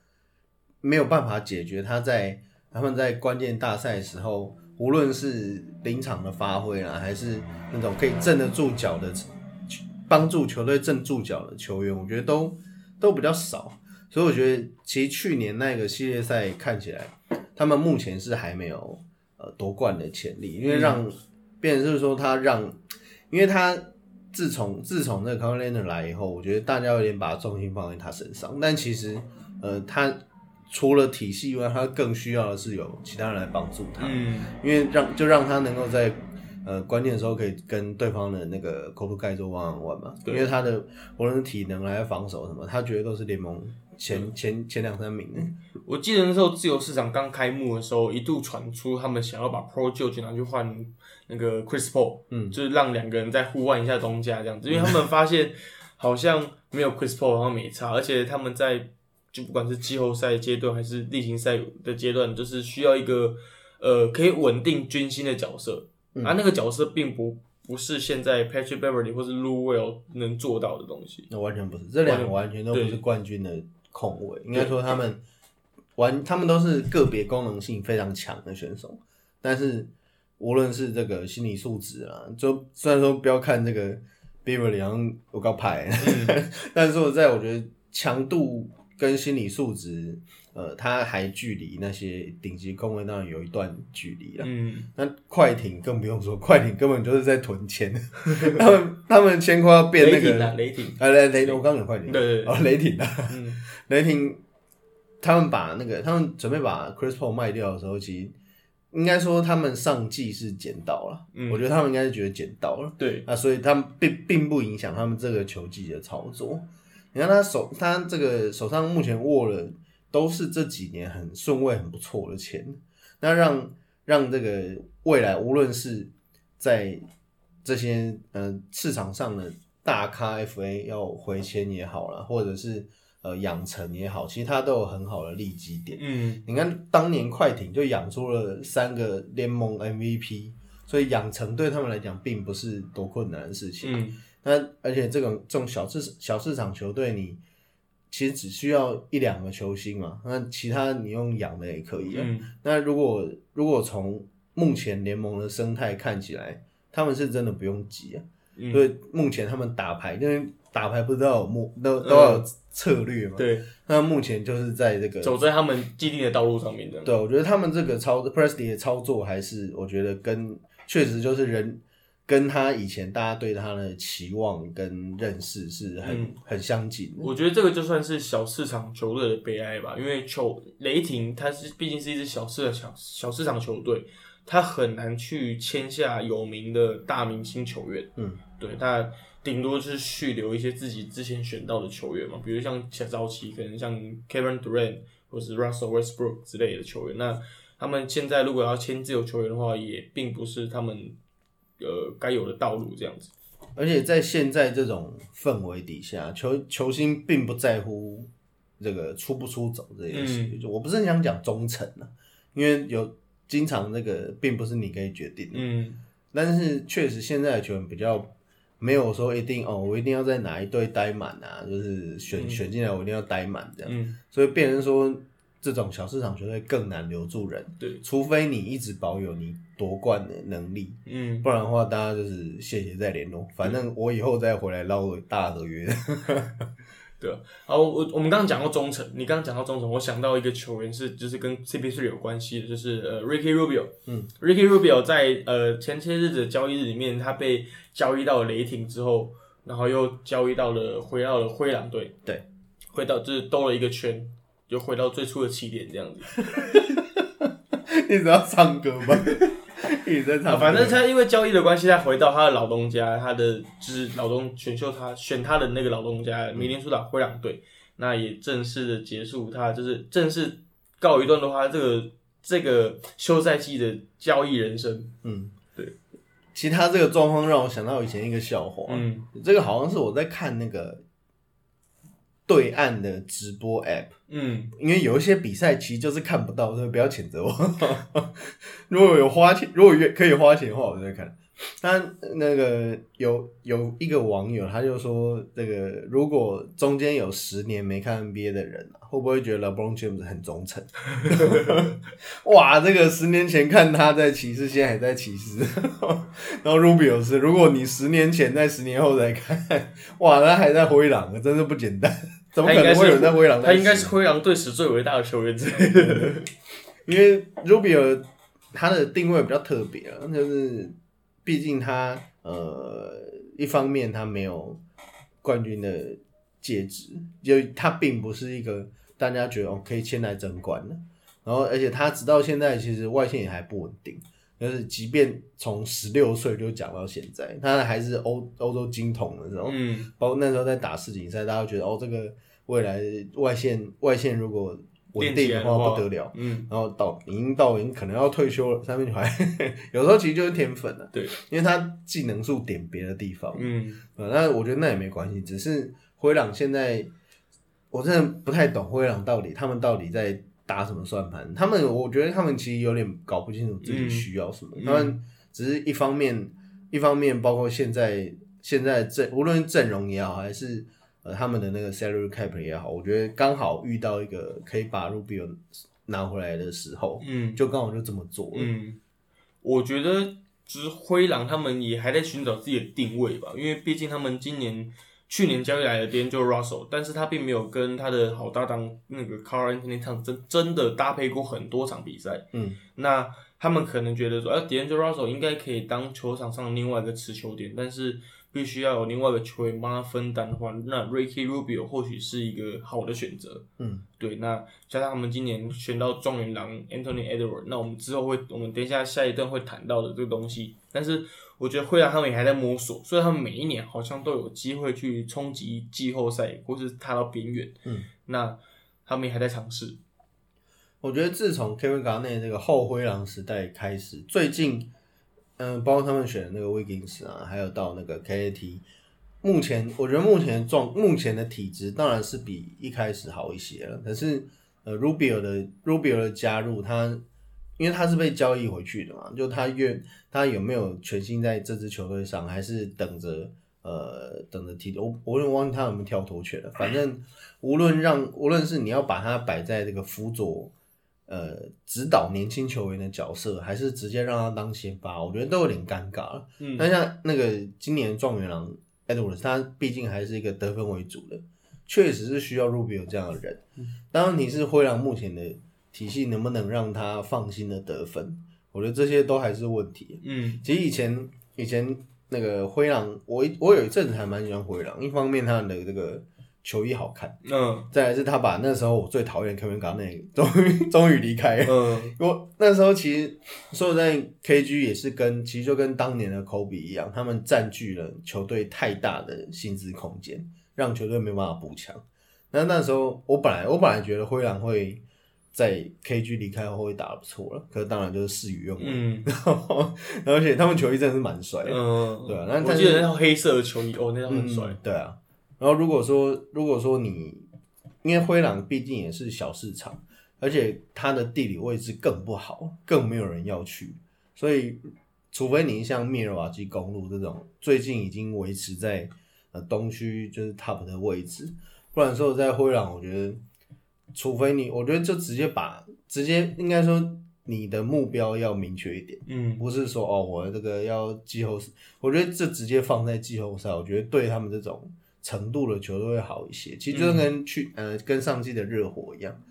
没有办法解决他在他们在关键大赛的时候，无论是临场的发挥啦，还是那种可以镇得住脚的，帮助球队镇住脚的球员，我觉得都都比较少。所以我觉得，其实去年那个系列赛看起来，他们目前是还没有呃夺冠的潜力，因为让，变成是说他让，因为他自从自从那个 d e r 来以后，我觉得大家有点把重心放在他身上，但其实呃他除了体系以外，他更需要的是有其他人来帮助他，嗯。因为让就让他能够在呃关键的时候可以跟对方的那个口头盖做 one on one 嘛，因为他的无论是体能还是防守什么，他觉得都是联盟前前前两三名的。我记得那时候自由市场刚开幕的时候，一度传出他们想要把 Pro George 拿去换那个 Chris Paul，嗯，就是让两个人再互换一下东家这样子，因为他们发现好像没有 Chris Paul 然后没差，而且他们在就不管是季后赛阶段还是例行赛的阶段，就是需要一个呃可以稳定军心的角色，而、那个角色并不不是现在 Patrick Beverly 或是 Lou Will 能做到的东西。那完全不是，这两个完全都不是冠军的控卫，应该说他们玩，他们都是个别功能性非常强的选手，但是无论是这个心理素质啊，就虽然说不要看这个 Beverly 好像有高牌，但是我在我觉得强度跟心理素质，呃，他还距离那些顶级控卫当然有一段距离了。嗯，那快艇更不用说，快艇根本就是在囤钱，他们他们钱快要变那个雷霆啊，雷霆，啊，雷雷，我刚讲快艇，对对对。哦，雷霆的，嗯。雷霆，他们把那个，他们准备把 Chris Paul 卖掉的时候，其实应该说他们上季是捡到了，嗯我觉得他们应该是觉得捡到了，对，那所以他们并并不影响他们这个球季的操作。你看他手，他这个手上目前握了都是这几年很顺位很不错的钱，那让让这个未来无论是在这些呃市场上的大咖 FA 要回签也好啦，或者是呃养成也好，其实它都有很好的利基点。嗯你看当年快艇就养出了三个联盟 MVP，所以养成对他们来讲并不是多困难的事情。嗯那而且这种这种小市小市场球队，你其实只需要一两个球星嘛，那其他你用养的也可以啊。嗯那如果如果从目前联盟的生态看起来，他们是真的不用急啊。嗯，所以目前他们打牌，因为打牌不是都要有目都都要有策略嘛。对，那目前就是在这个走在他们既定的道路上面的。对，我觉得他们这个操 Presley 的操作还是我觉得跟确实就是人跟他以前大家对他的期望跟认识是很、嗯很相近的。我觉得这个就算是小市场球队的悲哀吧，因为球雷霆它是毕竟是一支小市的小小市场球队，他很难去签下有名的大明星球员。嗯，对，他顶多就是续留一些自己之前选到的球员嘛，比如像早期可能像 Kevin Durant 或是 Russell Westbrook 之类的球员，那他们现在如果要签自由球员的话，也并不是他们呃该有的道路这样子。而且在现在这种氛围底下，球球星并不在乎这个出不出走这件事。就我不是很想讲忠诚啊，因为有经常那个并不是你可以决定的。嗯，但是确实现在的球员比较没有说一定哦，我一定要在哪一队待满啊，就是选、选进来我一定要待满这样。嗯，所以变成说这种小市场球队更难留住人。对，除非你一直保有你夺冠的能力，嗯，不然的话，大家就是谢谢再联络。反正我以后再回来捞个大合约。对啊。好，我我们刚刚讲到忠诚，你刚刚讲到忠诚，我想到一个球员是就是跟 CP3 有关系的，就是呃 Ricky Rubio。嗯，Ricky Rubio 在呃前些日子的交易日里面，他被交易到了雷霆之后，然后又交易到了回到了灰狼队。对，回到就是兜了一个圈，就回到最初的起点这样子。你只要唱歌吗？一直在唱歌、啊，反正他因为交易的关系，他回到他的老东家，他的就是老东选秀他选他的那个老东家，明年出打灰狼队，那也正式的结束他就是正式告一段落他这个这个休赛季的交易人生。嗯，对。其他这个状况让我想到以前一个笑话，嗯这个好像是我在看那个对岸的直播 app，嗯因为有一些比赛其实就是看不到，所以不要谴责我。如果有花钱，如果愿可以花钱的话，我就会看。但那个有有一个网友，他就说，这个如果中间有十年没看 NBA 的人、啊，会不会觉得 LeBron James 很忠诚？哇，这个十年前看他在骑士，现在还在骑士。然后 Rubio 是，如果你十年前在十年后再看，哇，他还在灰狼，真是不简单。怎么可能会有人在灰狼？他应该是灰狼队史最伟大的球员之类的。因为 Rubio 他的定位比较特别啊，就是毕竟他呃一方面他没有冠军的戒指，就他并不是一个大家觉得哦可以签来争冠的。然后而且他直到现在其实外线也还不稳定，就是即便从十六岁就讲到现在，他还是欧欧洲金童的时候，嗯。包括那时候在打世锦赛，大家都觉得哦这个未来外线外线如果稳定的话不得了。嗯。然后到已经到已经可能要退休了，三面还 有时候其实就是天分了，对，因为他技能数点别的地方，嗯。呃，那我觉得那也没关系，只是灰狼现在我真的不太懂灰狼到底他们到底在打什么算盘，他们我觉得他们其实有点搞不清楚自己需要什么，嗯他们只是一方面一方面包括现在现在阵无论阵容也好，还是呃他们的那个 salary cap 也好，我觉得刚好遇到一个可以把 Rubio 拿回来的时候，嗯。就刚好就这么做了。嗯，我觉得就是灰狼他们也还在寻找自己的定位吧，因为毕竟他们今年去年交易来的 d a n g e Russell，但是他并没有跟他的好搭档那个 Carl Anthony Towns 真真的搭配过很多场比赛。嗯，那他们可能觉得说，啊 d a n g e Russell 应该可以当球场上另外一个持球点，但是必须要有另外一个球员帮他分担的话，那 Ricky Rubio 或许是一个好的选择。嗯，对，那加上他们今年选到状元郎 Anthony Edward，那我们之后会，我们等一下下一段会谈到的这个东西。但是我觉得会让他们也还在摸索，所以他们每一年好像都有机会去冲击季后赛，或是踏到边缘。嗯，那他们也还在尝试。我觉得自从 Kevin Garnett 这个后灰狼时代开始，最近，嗯、包括他们选的那个 Wiggins 啊，还有到那个 KAT，目前我觉得目前状目前的体质当然是比一开始好一些了。可是，呃，Rubio 的 Rubio 的加入，他因为他是被交易回去的嘛，就他愿他有没有全心在这支球队上，还是等着呃等着踢？我我有点忘记他有没有跳脱权了。反正无论让无论是你要把他摆在这个辅佐。呃，指导年轻球员的角色，还是直接让他当先发，我觉得都有点尴尬了。嗯那像那个今年状元郎 Edwards，他毕竟还是一个得分为主的，确实是需要 Rubio 这样的人。当然，你是灰狼目前的体系能不能让他放心的得分？我觉得这些都还是问题。嗯其实以前以前那个灰狼，我我有一阵子还蛮喜欢灰狼，一方面他的这个球衣好看，嗯再来是他把那时候我最讨厌 Kevin Garnett 终于 终于离开了。嗯我那时候其实说实在，KG 也是跟其实就跟当年的 Kobe 一样，他们占据了球队太大的薪资空间，让球队没有办法补强。那那时候我本来我本来觉得灰狼会在 KG 离开后会打得不错了，可是当然就是事与愿违。嗯 然后而且他们球衣真的是蛮帅的，嗯，对啊那我记得那套黑色的球衣，哦，那套很帅嗯。对啊。然后如果说如果说你，因为灰狼毕竟也是小市场，而且它的地理位置更不好，更没有人要去，所以除非你像密尔瓦基公路这种最近已经维持在呃东区就是 top 的位置，不然说在灰狼，我觉得除非你，我觉得就直接把直接应该说你的目标要明确一点。嗯不是说哦，我这个要季后赛，我觉得这直接放在季后赛，我觉得对他们这种程度的球队会好一些。其实就跟去、呃跟上季的热火一样，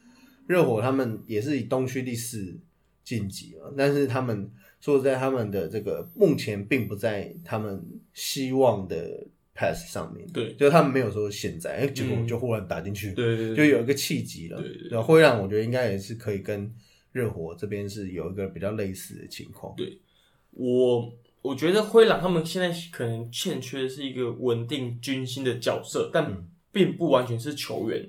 热火他们也是以东区第四晋级了，但是他们说在他们的这个目前并不在他们希望的 pass 上面，对。就他们没有说现在，哎、结果嗯。就忽然打进去，对对对，就有一个契机了，对对对。然后会让我觉得应该也是可以跟热火这边是有一个比较类似的情况。对。我我觉得灰狼他们现在可能欠缺的是一个稳定军心的角色，但嗯。并不完全是球员。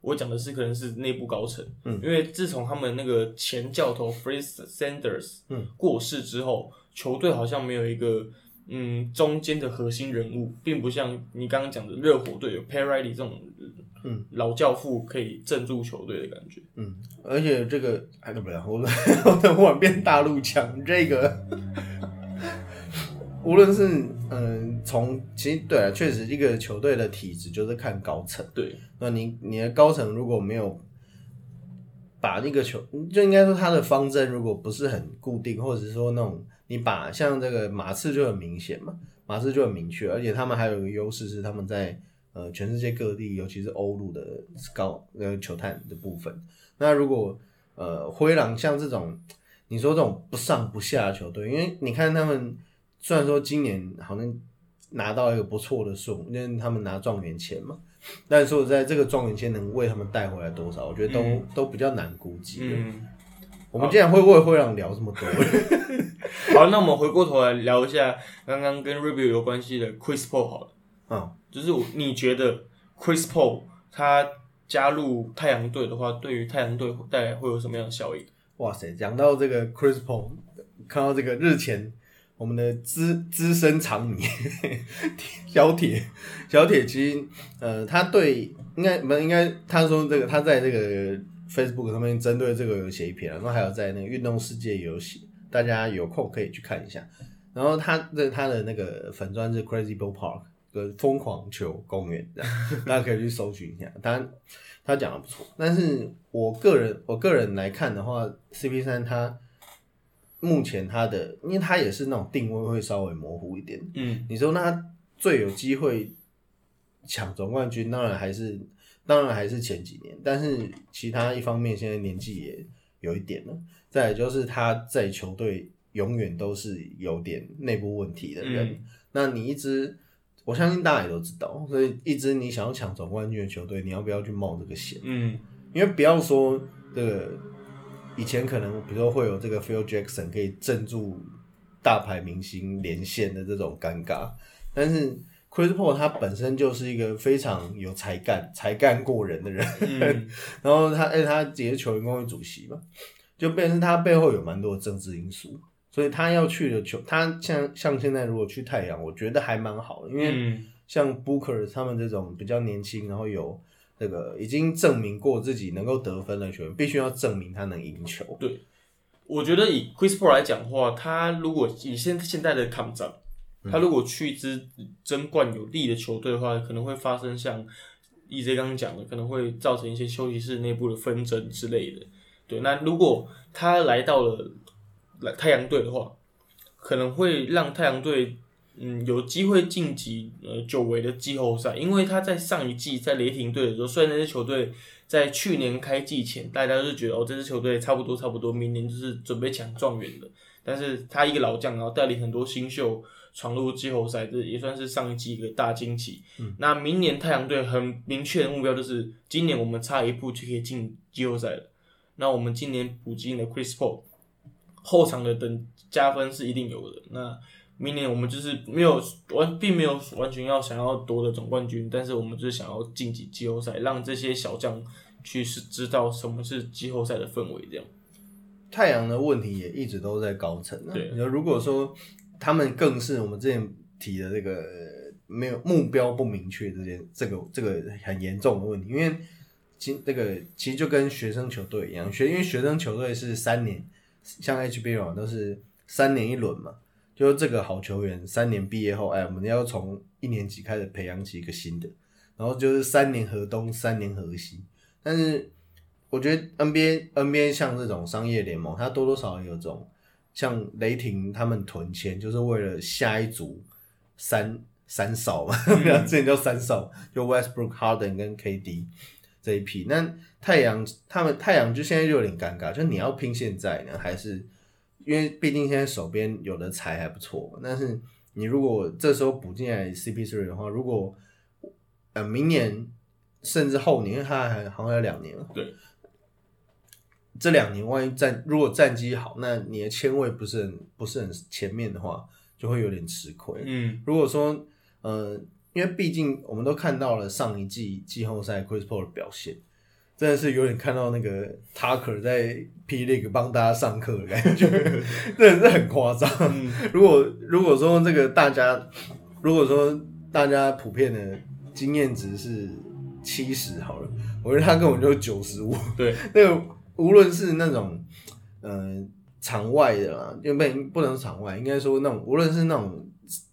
我讲的是可能是内部高层，嗯。因为自从他们那个前教头 f r e e Sanders 嗯。过世之后，球队好像没有一个嗯中间的核心人物，并不像你刚刚讲的热火队有 p a r i l y 这种嗯。老教父可以镇住球队的感觉。嗯，而且这个哎，不了，我 我的忽然变大陆强，这个 无论是嗯，从其实对啊，确实一个球队的体质就是看高层。对，那你你的高层如果没有把那个球，就应该说他的方针如果不是很固定，或者是说那种你把像这个马刺就很明显嘛，马刺就很明确，而且他们还有一个优势是他们在呃全世界各地，尤其是欧陆的高呃球探的部分。那如果呃灰狼像这种你说这种不上不下的球队，因为你看他们虽然说今年好像拿到一个不错的数，因为他们拿状元签嘛，但是说在这个状元签能为他们带回来多少，我觉得都、嗯都比较难估计。嗯。我们竟然会为灰狼聊这么多，好，那我们回过头来聊一下刚刚跟 review 有关系的 Chris Paul 好了，嗯，就是你觉得 Chris Paul 他加入太阳队的话，对于太阳队带来会有什么样的效益？哇塞，讲到这个 Chris Paul，看到这个日前我们的资资深长迷小铁，小铁其实呃，他对应该不应该他说这个他在这个 Facebook 上面针对这个有写一篇，然后还有在那个运动世界也有写，大家有空可以去看一下。然后他的他的那个粉砖是 Crazy Ball Park 的疯狂球公园，这样大家可以去搜寻一下。当然他讲的不错，但是我个人我个人来看的话，CP 三他目前他的，因为他也是那种定位会稍微模糊一点。嗯你说那他最有机会抢总冠军，当然还是当然还是前几年，但是其他一方面现在年纪也有一点了，再来就是他在球队永远都是有点内部问题的人。嗯那你一支，我相信大家也都知道，所以一支你想要抢总冠军的球队，你要不要去冒这个险？嗯因为不要说这个以前可能比如说会有这个 Phil Jackson 可以镇住大牌明星连线的这种尴尬，但是 Chris Paul 他本身就是一个非常有才干、才干过人的人，嗯 然后他哎他也是球员工会主席嘛，就变成是他背后有蛮多的政治因素，所以他要去的球，他像像现在如果去太阳，我觉得还蛮好的，因为。嗯像 Booker 他们这种比较年轻，然后有这个已经证明过自己能够得分的球员，必须要证明他能赢球。对我觉得以 Chris Paul 来讲的话，他如果以现现在的抗战，他如果去一支争冠有利的球队的话，可能会发生像 EJ 刚刚讲的，可能会造成一些休息室内部的纷争之类的。对，那如果他来到了来太阳队的话，可能会让太阳队嗯有机会晋级呃久违的季后赛，因为他在上一季在雷霆队的时候，虽然那支球队在去年开季前大家都是觉得哦这支球队差不多差不多，明年就是准备抢状元的，但是他一个老将，然后带领很多新秀闯入季后赛，这也算是上一季一个大惊喜。嗯，那明年太阳队很明确的目标就是，今年我们差一步就可以进季后赛了。那我们今年补进了 Chris Paul，后场的等加分是一定有的。那明年我们就是没有完，并没有完全要想要夺得总冠军，但是我们就是想要晋级季后赛，让这些小将去是知道什么是季后赛的氛围。这样，太阳的问题也一直都在高层。对，如果说他们更是我们之前提的这个没有目标不明确这件这个这个很严重的问题，因为其这个其实就跟学生球队一样，学因为学生球队是三年，像 HBL 都是三年一轮嘛。就是这个好球员，三年毕业后，哎，我们要从一年级开始培养起一个新的，然后就是三年河东，三年河西。但是我觉得 NBA NBA 像这种商业联盟，它多多少少有种像雷霆他们囤钱，就是为了下一组三三少嘛，之前 叫三少，就 Westbrook、Harden 跟 KD 这一批。那太阳他们太阳就现在就有点尴尬，就你要拼现在呢，还是？因为毕竟现在手边有的财还不错，但是你如果这时候补进来 CP3 的话，如果呃明年甚至后年，他还好像有两年了，对，这两年万一战如果战绩好，那你的签位不是很不是很前面的话，就会有点吃亏。嗯，如果说呃，因为毕竟我们都看到了上一季季后赛 Chris Paul 的表现。真的是有点看到那个 Tucker 在 P League 帮大家上课的感觉，真的是很夸张。如果如果说这个大家，如果说大家普遍的经验值是七十好了，我觉得他根本就九十五。对，那个无论是那种嗯场外的啦，因为不不能场外，应该说那种无论是那种。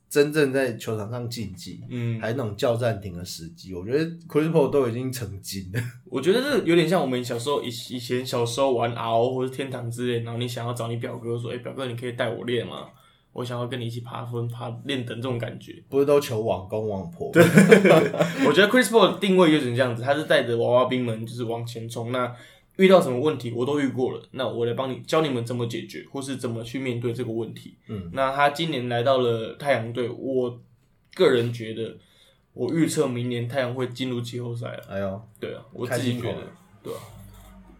真正在球场上竞技，嗯，还是那种叫暂停的时机，我觉得 Chris Paul 都已经成精了。我觉得这有点像我们小时候以以前小时候玩 RO 或者天堂之类，然后你想要找你表哥说，哎，表哥你可以带我练吗？我想要跟你一起爬分、爬练等这种感觉，不是都求网攻网破？对，我觉得 Chris Paul 定位有点这样子，他是带着娃娃兵们就是往前冲那。遇到什么问题我都遇过了，那我来帮你教你们怎么解决，或是怎么去面对这个问题。嗯，那他今年来到了太阳队，我个人觉得，我预测明年太阳会进入季后赛了。哎呦，对啊，我自己觉得，对啊，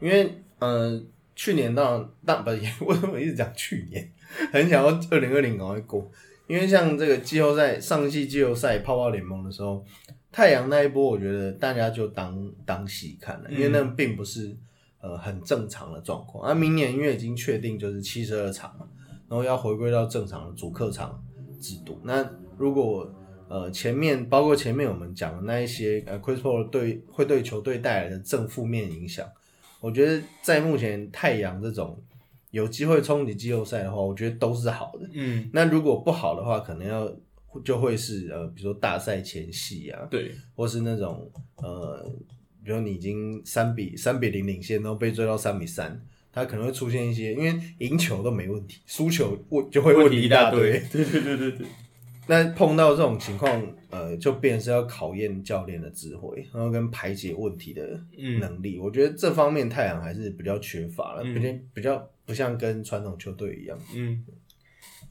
因为呃，去年当当不为什么一直讲去年，很想要二零二零赶快过，因为像这个季后赛上一季季后赛泡泡联盟的时候，太阳那一波，我觉得大家就当当戏看了，因为那并不是。呃，很正常的状况。那明年因为已经确定就是七十二场嘛，然后要回归到正常的主客场制度。那如果呃前面包括前面我们讲的那一些呃，Chris Paul 对会对球队带来的正负面影响，我觉得在目前太阳这种有机会冲击季后赛的话，我觉得都是好的。嗯，那如果不好的话，可能要就会是呃，比如说大赛前夕啊，对，或是那种呃。比如你已经三比三比零领先，然后被追到三比三，他可能会出现一些，因为赢球都没问题，输球问就会问题一大堆。对对对对对。那碰到这种情况，呃，就变是要考验教练的智慧，然后跟排解问题的能力。我觉得这方面太阳还是比较缺乏了，比较比较不像跟传统球队一样。嗯。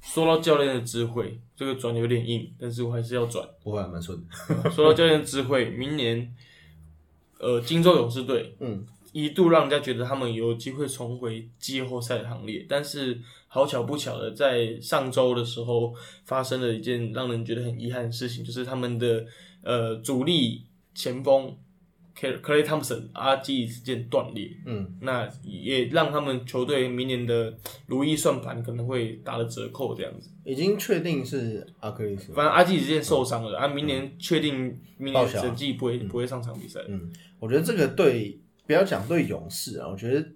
说到教练的智慧，这个转有点硬，但是我还是要转。不会蛮顺的。说到教练智慧，明年。呃，金州勇士队，嗯，一度让人家觉得他们有机会重回季后赛的行列，但是好巧不巧的，在上周的时候发生了一件让人觉得很遗憾的事情，就是他们的呃主力前锋 Clay Thompson 阿基之间断裂，嗯，那也让他们球队明年的如意算盘可能会打了折扣，这样子。已经确定是阿克里斯，反正阿基之间受伤了，啊，明年确定明年整季不会不会上场比赛，嗯。我觉得这个对不要讲对勇士啊，我觉得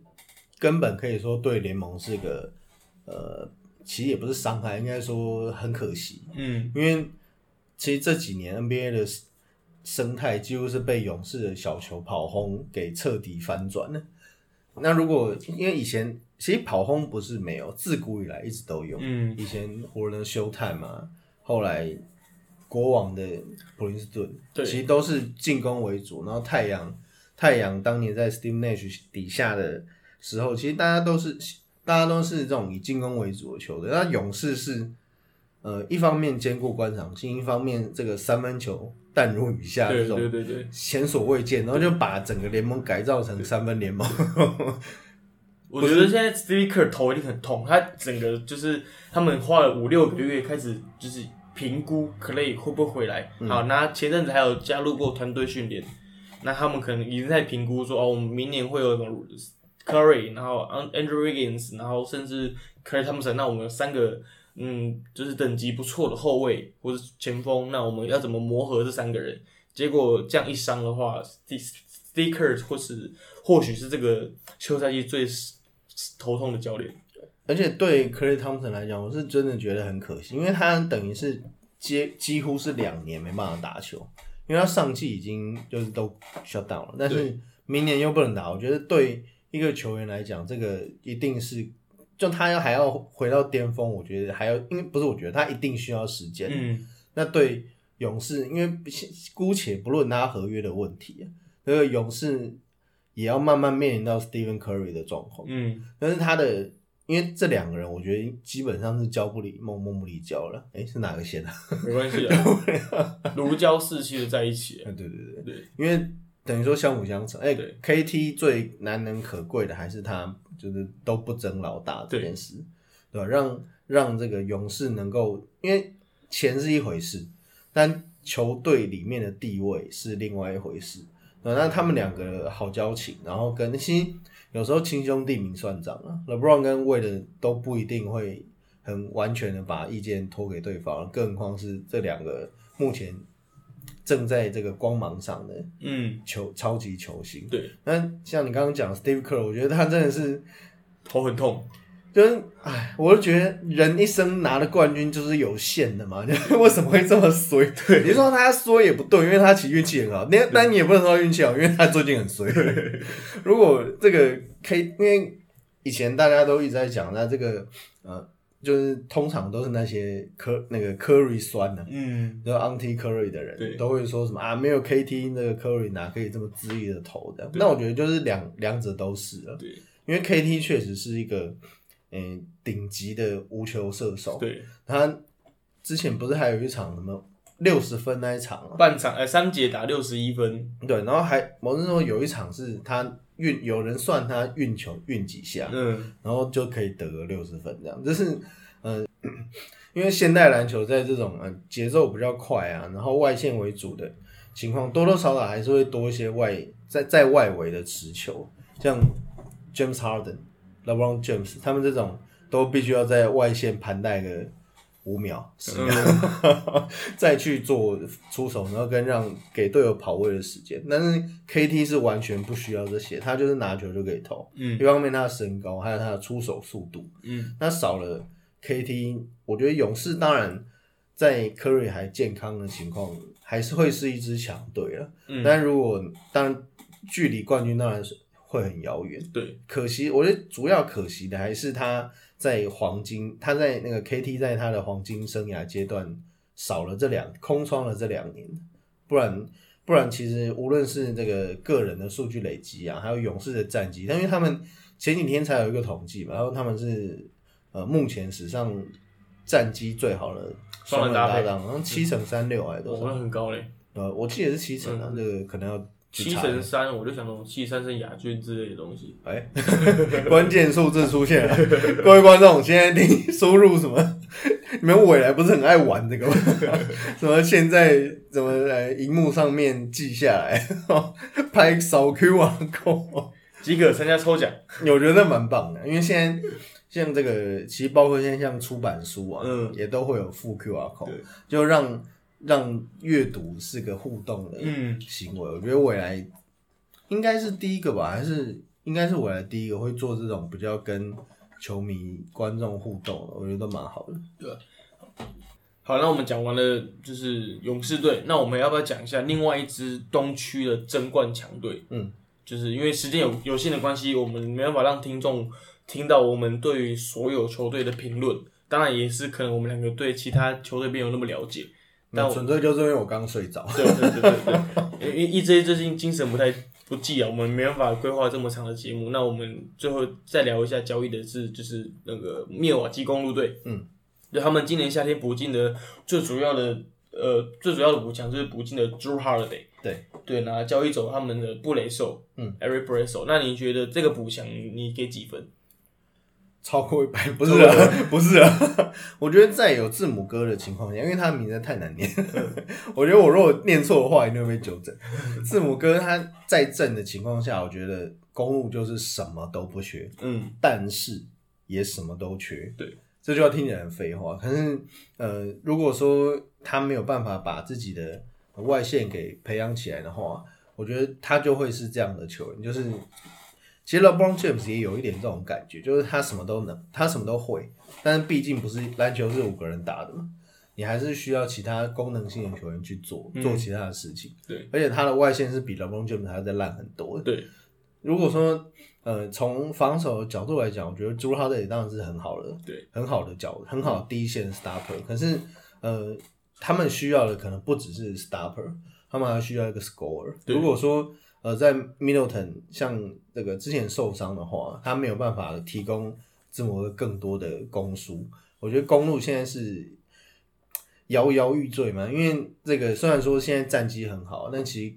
根本可以说对联盟是个呃，其实也不是伤害，应该说很可惜。嗯，因为其实这几年 NBA 的生态几乎是被勇士的小球跑轰给彻底翻转了。那如果因为以前其实跑轰不是没有，自古以来一直都有。嗯，以前湖人的休泰嘛，后来。国王的普林斯顿，其实都是进攻为主。然后太阳，太阳当年在 Steve Nash 底下的时候，其实大家都是大家都是这种以进攻为主的球队。那勇士是呃一方面兼顾观赏性，一方面这个三分球淡如雨下对这种对对对，前所未见，然后就把整个联盟改造成三分联盟。我觉得现在 Steve Kerr 头一定很痛，他整个就是他们花了五六个月开始就是评估 Clay 会不会回来。好，那前阵子还有加入过团队训练，那他们可能已经在评估说哦，我们明年会有什么 Curry，然后 Andrew Wiggins，然后甚至 Clay Thompson，那我们三个嗯，就是等级不错的后卫或者前锋，那我们要怎么磨合这三个人？结果这样一伤的话 Kerr 或是或许是这个休赛季最头痛的教练。而且对 Clay Thompson 来讲，我是真的觉得很可惜，因为他等于是几几乎是两年没办法打球，因为他上季已经就是都 shut down 了，但是明年又不能打，我觉得对一个球员来讲，这个一定是就他要还要回到巅峰，我觉得还要，因为不是我觉得他一定需要时间。嗯，那对勇士，因为姑且不论他合约的问题，那个勇士也要慢慢面临到 Stephen Curry 的状况。嗯，但是他的，因为这两个人，我觉得基本上是交不离梦梦不离交了。诶，是哪个先啊？没关系啊，如胶似漆的在一起。对对对对，因为等于说相辅相成。哎、对 k t 最难能可贵的还是他就是都不争老大这件事，对吧？让让这个勇士能够，因为钱是一回事，但球队里面的地位是另外一回事。对那他们两个好交情，然后跟其实有时候亲兄弟明算账啊，LeBron 跟 Wade 都不一定会很完全的把意见托给对方，更何况是这两个目前正在这个光芒上的嗯，球超级球星。对，那像你刚刚讲 Steve Kerr，我觉得他真的是，头很痛。就是哎，我就觉得人一生拿的冠军就是有限的嘛，就 是为什么会这么衰？对，你说他衰也不对，因为他其实运气很好，那但你也不能说他运气好，因为他最近很衰。如果这个 K，因为以前大家都一直在讲，那这个呃，就是通常都是那些科那个 Curry 酸的、嗯，就 anti Curry 的对。人都会说什么啊，没有 KT 那个 Curry 哪可以这么恣意的投的？那我觉得就是两两者都是了，对。因为 KT 确实是一个嗯顶级的无球射手，对，他之前不是还有一场什么六十分那一场啊？半场呃三节打六十一分。对，然后还某种说有一场是他运有人算他运球运几下，嗯，然后就可以得个六十分这样，就是呃，因为现代篮球在这种呃节奏比较快啊，然后外线为主的情况，多多少少还是会多一些外在在外围的持球，像 James Harden、LeBron James 他们这种都必须要在外线盘带个五秒、十秒，再去做出手，然后跟让给队友跑位的时间。但是 KT 是完全不需要这些，他就是拿球就可以投。嗯一方面他的身高，还有他的出手速度。嗯，那少了 KT，我觉得勇士当然在 Curry 还健康的情况，还是会是一支强队了。嗯但如果当然距离冠军当然是会很遥远。对，可惜，我觉得主要可惜的还是他在黄金，他在那个 KT 在他的黄金生涯阶段少了这两空窗了这两年，不然不然其实无论是这个个人的数据累积啊，还有勇士的战绩，但因为他们前几天才有一个统计嘛，然后他们是呃目前史上战绩最好的双人搭档，好像七乘三六还是多我少？们很高嘞，呃，我记得是七成啊，这个可能要去七查乘三，我就想到七三是亚军之类的东西。哎，关键数字出现了，各位观众，现在听输入什么？你们未来不是很爱玩这个吗？什么现在怎么来，荧幕上面记下来，拍扫 Q R code，即可参加抽奖。我觉得蛮棒的，因为现在像这个，其实包括现在像出版书啊，嗯也都会有附 Q R code，就让让阅读是个互动的嗯行为。我觉得未来应该是第一个吧，还是应该是未来第一个会做这种比较跟球迷、观众互动的，我觉得都蛮好的。对好，那我们讲完了就是勇士队，那我们要不要讲一下另外一支东区的争冠强队？嗯，就是因为时间有有限的关系，我们没办法让听众听到我们对于所有球队的评论。当然，也是可能我们两个对其他球队没有那么了解。但那纯粹就是因为我刚睡着。对对对对对，因为 EJ 最近精神不太不不济啊，我们没办法规划这么长的节目。那我们最后再聊一下交易的是，就是那个灭瓦基公路队，嗯，就他们今年夏天补进的最主要的呃最主要的补强就是补进的 Drew Holiday，对对，那交易走他们的布雷兽，嗯，Eric b r e s o 那你觉得这个补强你给几分？超过一百 不是啊，不是啊，我觉得在有字母哥的情况下，因为他的名字太难念，我觉得我如果念错的话，一定会被纠正。字母哥他在正的情况下，我觉得公路就是什么都不缺，嗯，但是也什么都缺。对，这就要听起来很废话。可是呃，如果说他没有办法把自己的外线给培养起来的话，我觉得他就会是这样的球员，就是。其实 LeBron James 也有一点这种感觉，就是他什么都能，他什么都会，但是毕竟不是篮球是五个人打的嘛，你还是需要其他功能性的球员去做做其他的事情。对，而且他的外线是比 LeBron James 还要再烂很多。对，如果说呃从防守的角度来讲，我觉得 Drew Holiday 当然是很好的，对，很好的角，很好的第一线 stopper。可是呃，他们需要的可能不只是 stopper，他们还需要一个 scorer。如果说呃，在 Middleton 像这个之前受伤的话，他没有办法提供字母哥更多的攻速。我觉得公路现在是摇摇欲坠嘛，因为这个虽然说现在战绩很好，但其实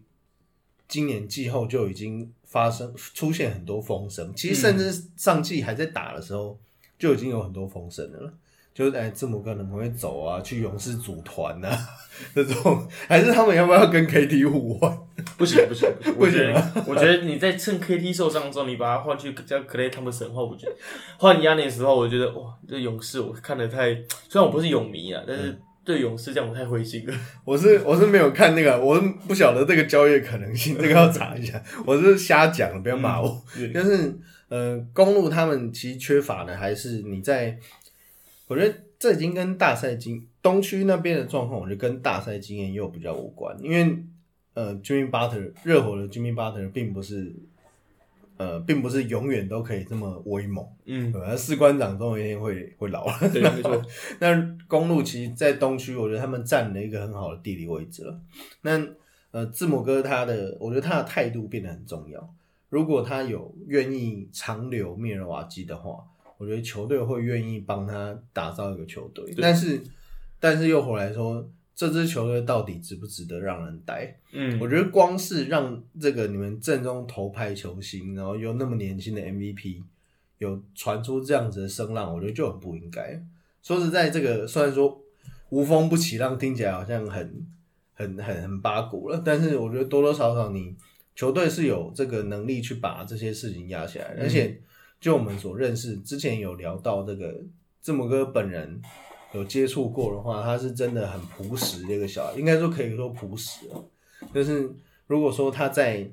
今年季后就已经发生出现很多风声。其实甚至上季还在打的时候，就已经有很多风声了。就是哎，字母哥能不能走啊？去勇士组团啊？这种还是他们要不要跟 KT 互换？不行不行不行！我觉得你在趁 KT 受伤的时候，你把他换去叫 Clay Thompson 的话，我觉得换亚尼的时候，我觉得哇，这勇士我看的太……虽然我不是勇迷啊，但是对勇士这样我太灰心了。我是我是没有看那个，我是不晓得这个交易可能性，这个要查一下。我是瞎讲，不要骂我。就是呃，公路他们其实缺乏的还是你在。我觉得这已经跟大赛经东区那边的状况，我觉得跟大赛经验又比较无关。因为呃，Jimmy Butler 热火的 Jimmy Butler 并不是呃，并不是永远都可以这么威猛。嗯，对士官长总有一天会会老了。对，没错。那公路其实，在东区，我觉得他们占了一个很好的地理位置了。那呃，字母哥他的，我觉得他的态度变得很重要。如果他有愿意长留密尔瓦基的话。我觉得球队会愿意帮他打造一个球队，但是，但是又回来说，这支球队到底值不值得让人待？嗯，我觉得光是让这个你们阵中头牌球星，然后又那么年轻的 MVP，有传出这样子的声浪，我觉得就很不应该。说实在，这个虽然说无风不起浪，听起来好像很很很很八股了，但是我觉得多多少少你球队是有这个能力去把这些事情压下来，而且。就我们所认识，之前有聊到这个字母哥本人有接触过的话，他是真的很朴实的一个小孩，应该说可以说朴实了。就是如果说他在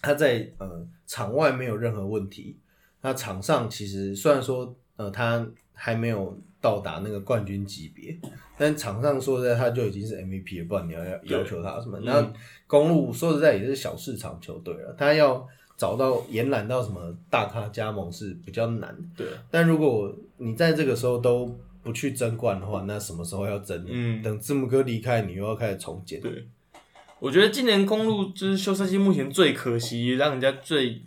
他在呃场外没有任何问题，那场上其实虽然说呃他还没有到达那个冠军级别，但场上说实在他就已经是 MVP 了，不然你要要要求他什么？然后公路说实在也是小市场球队了，他要。找到延揽到什么大咖加盟是比较难，对。但如果你在这个时候都不去争冠的话，那什么时候要争？嗯，等字母哥离开，你又要开始重建。对，我觉得今年公路就是休赛期目前最可惜，让人家最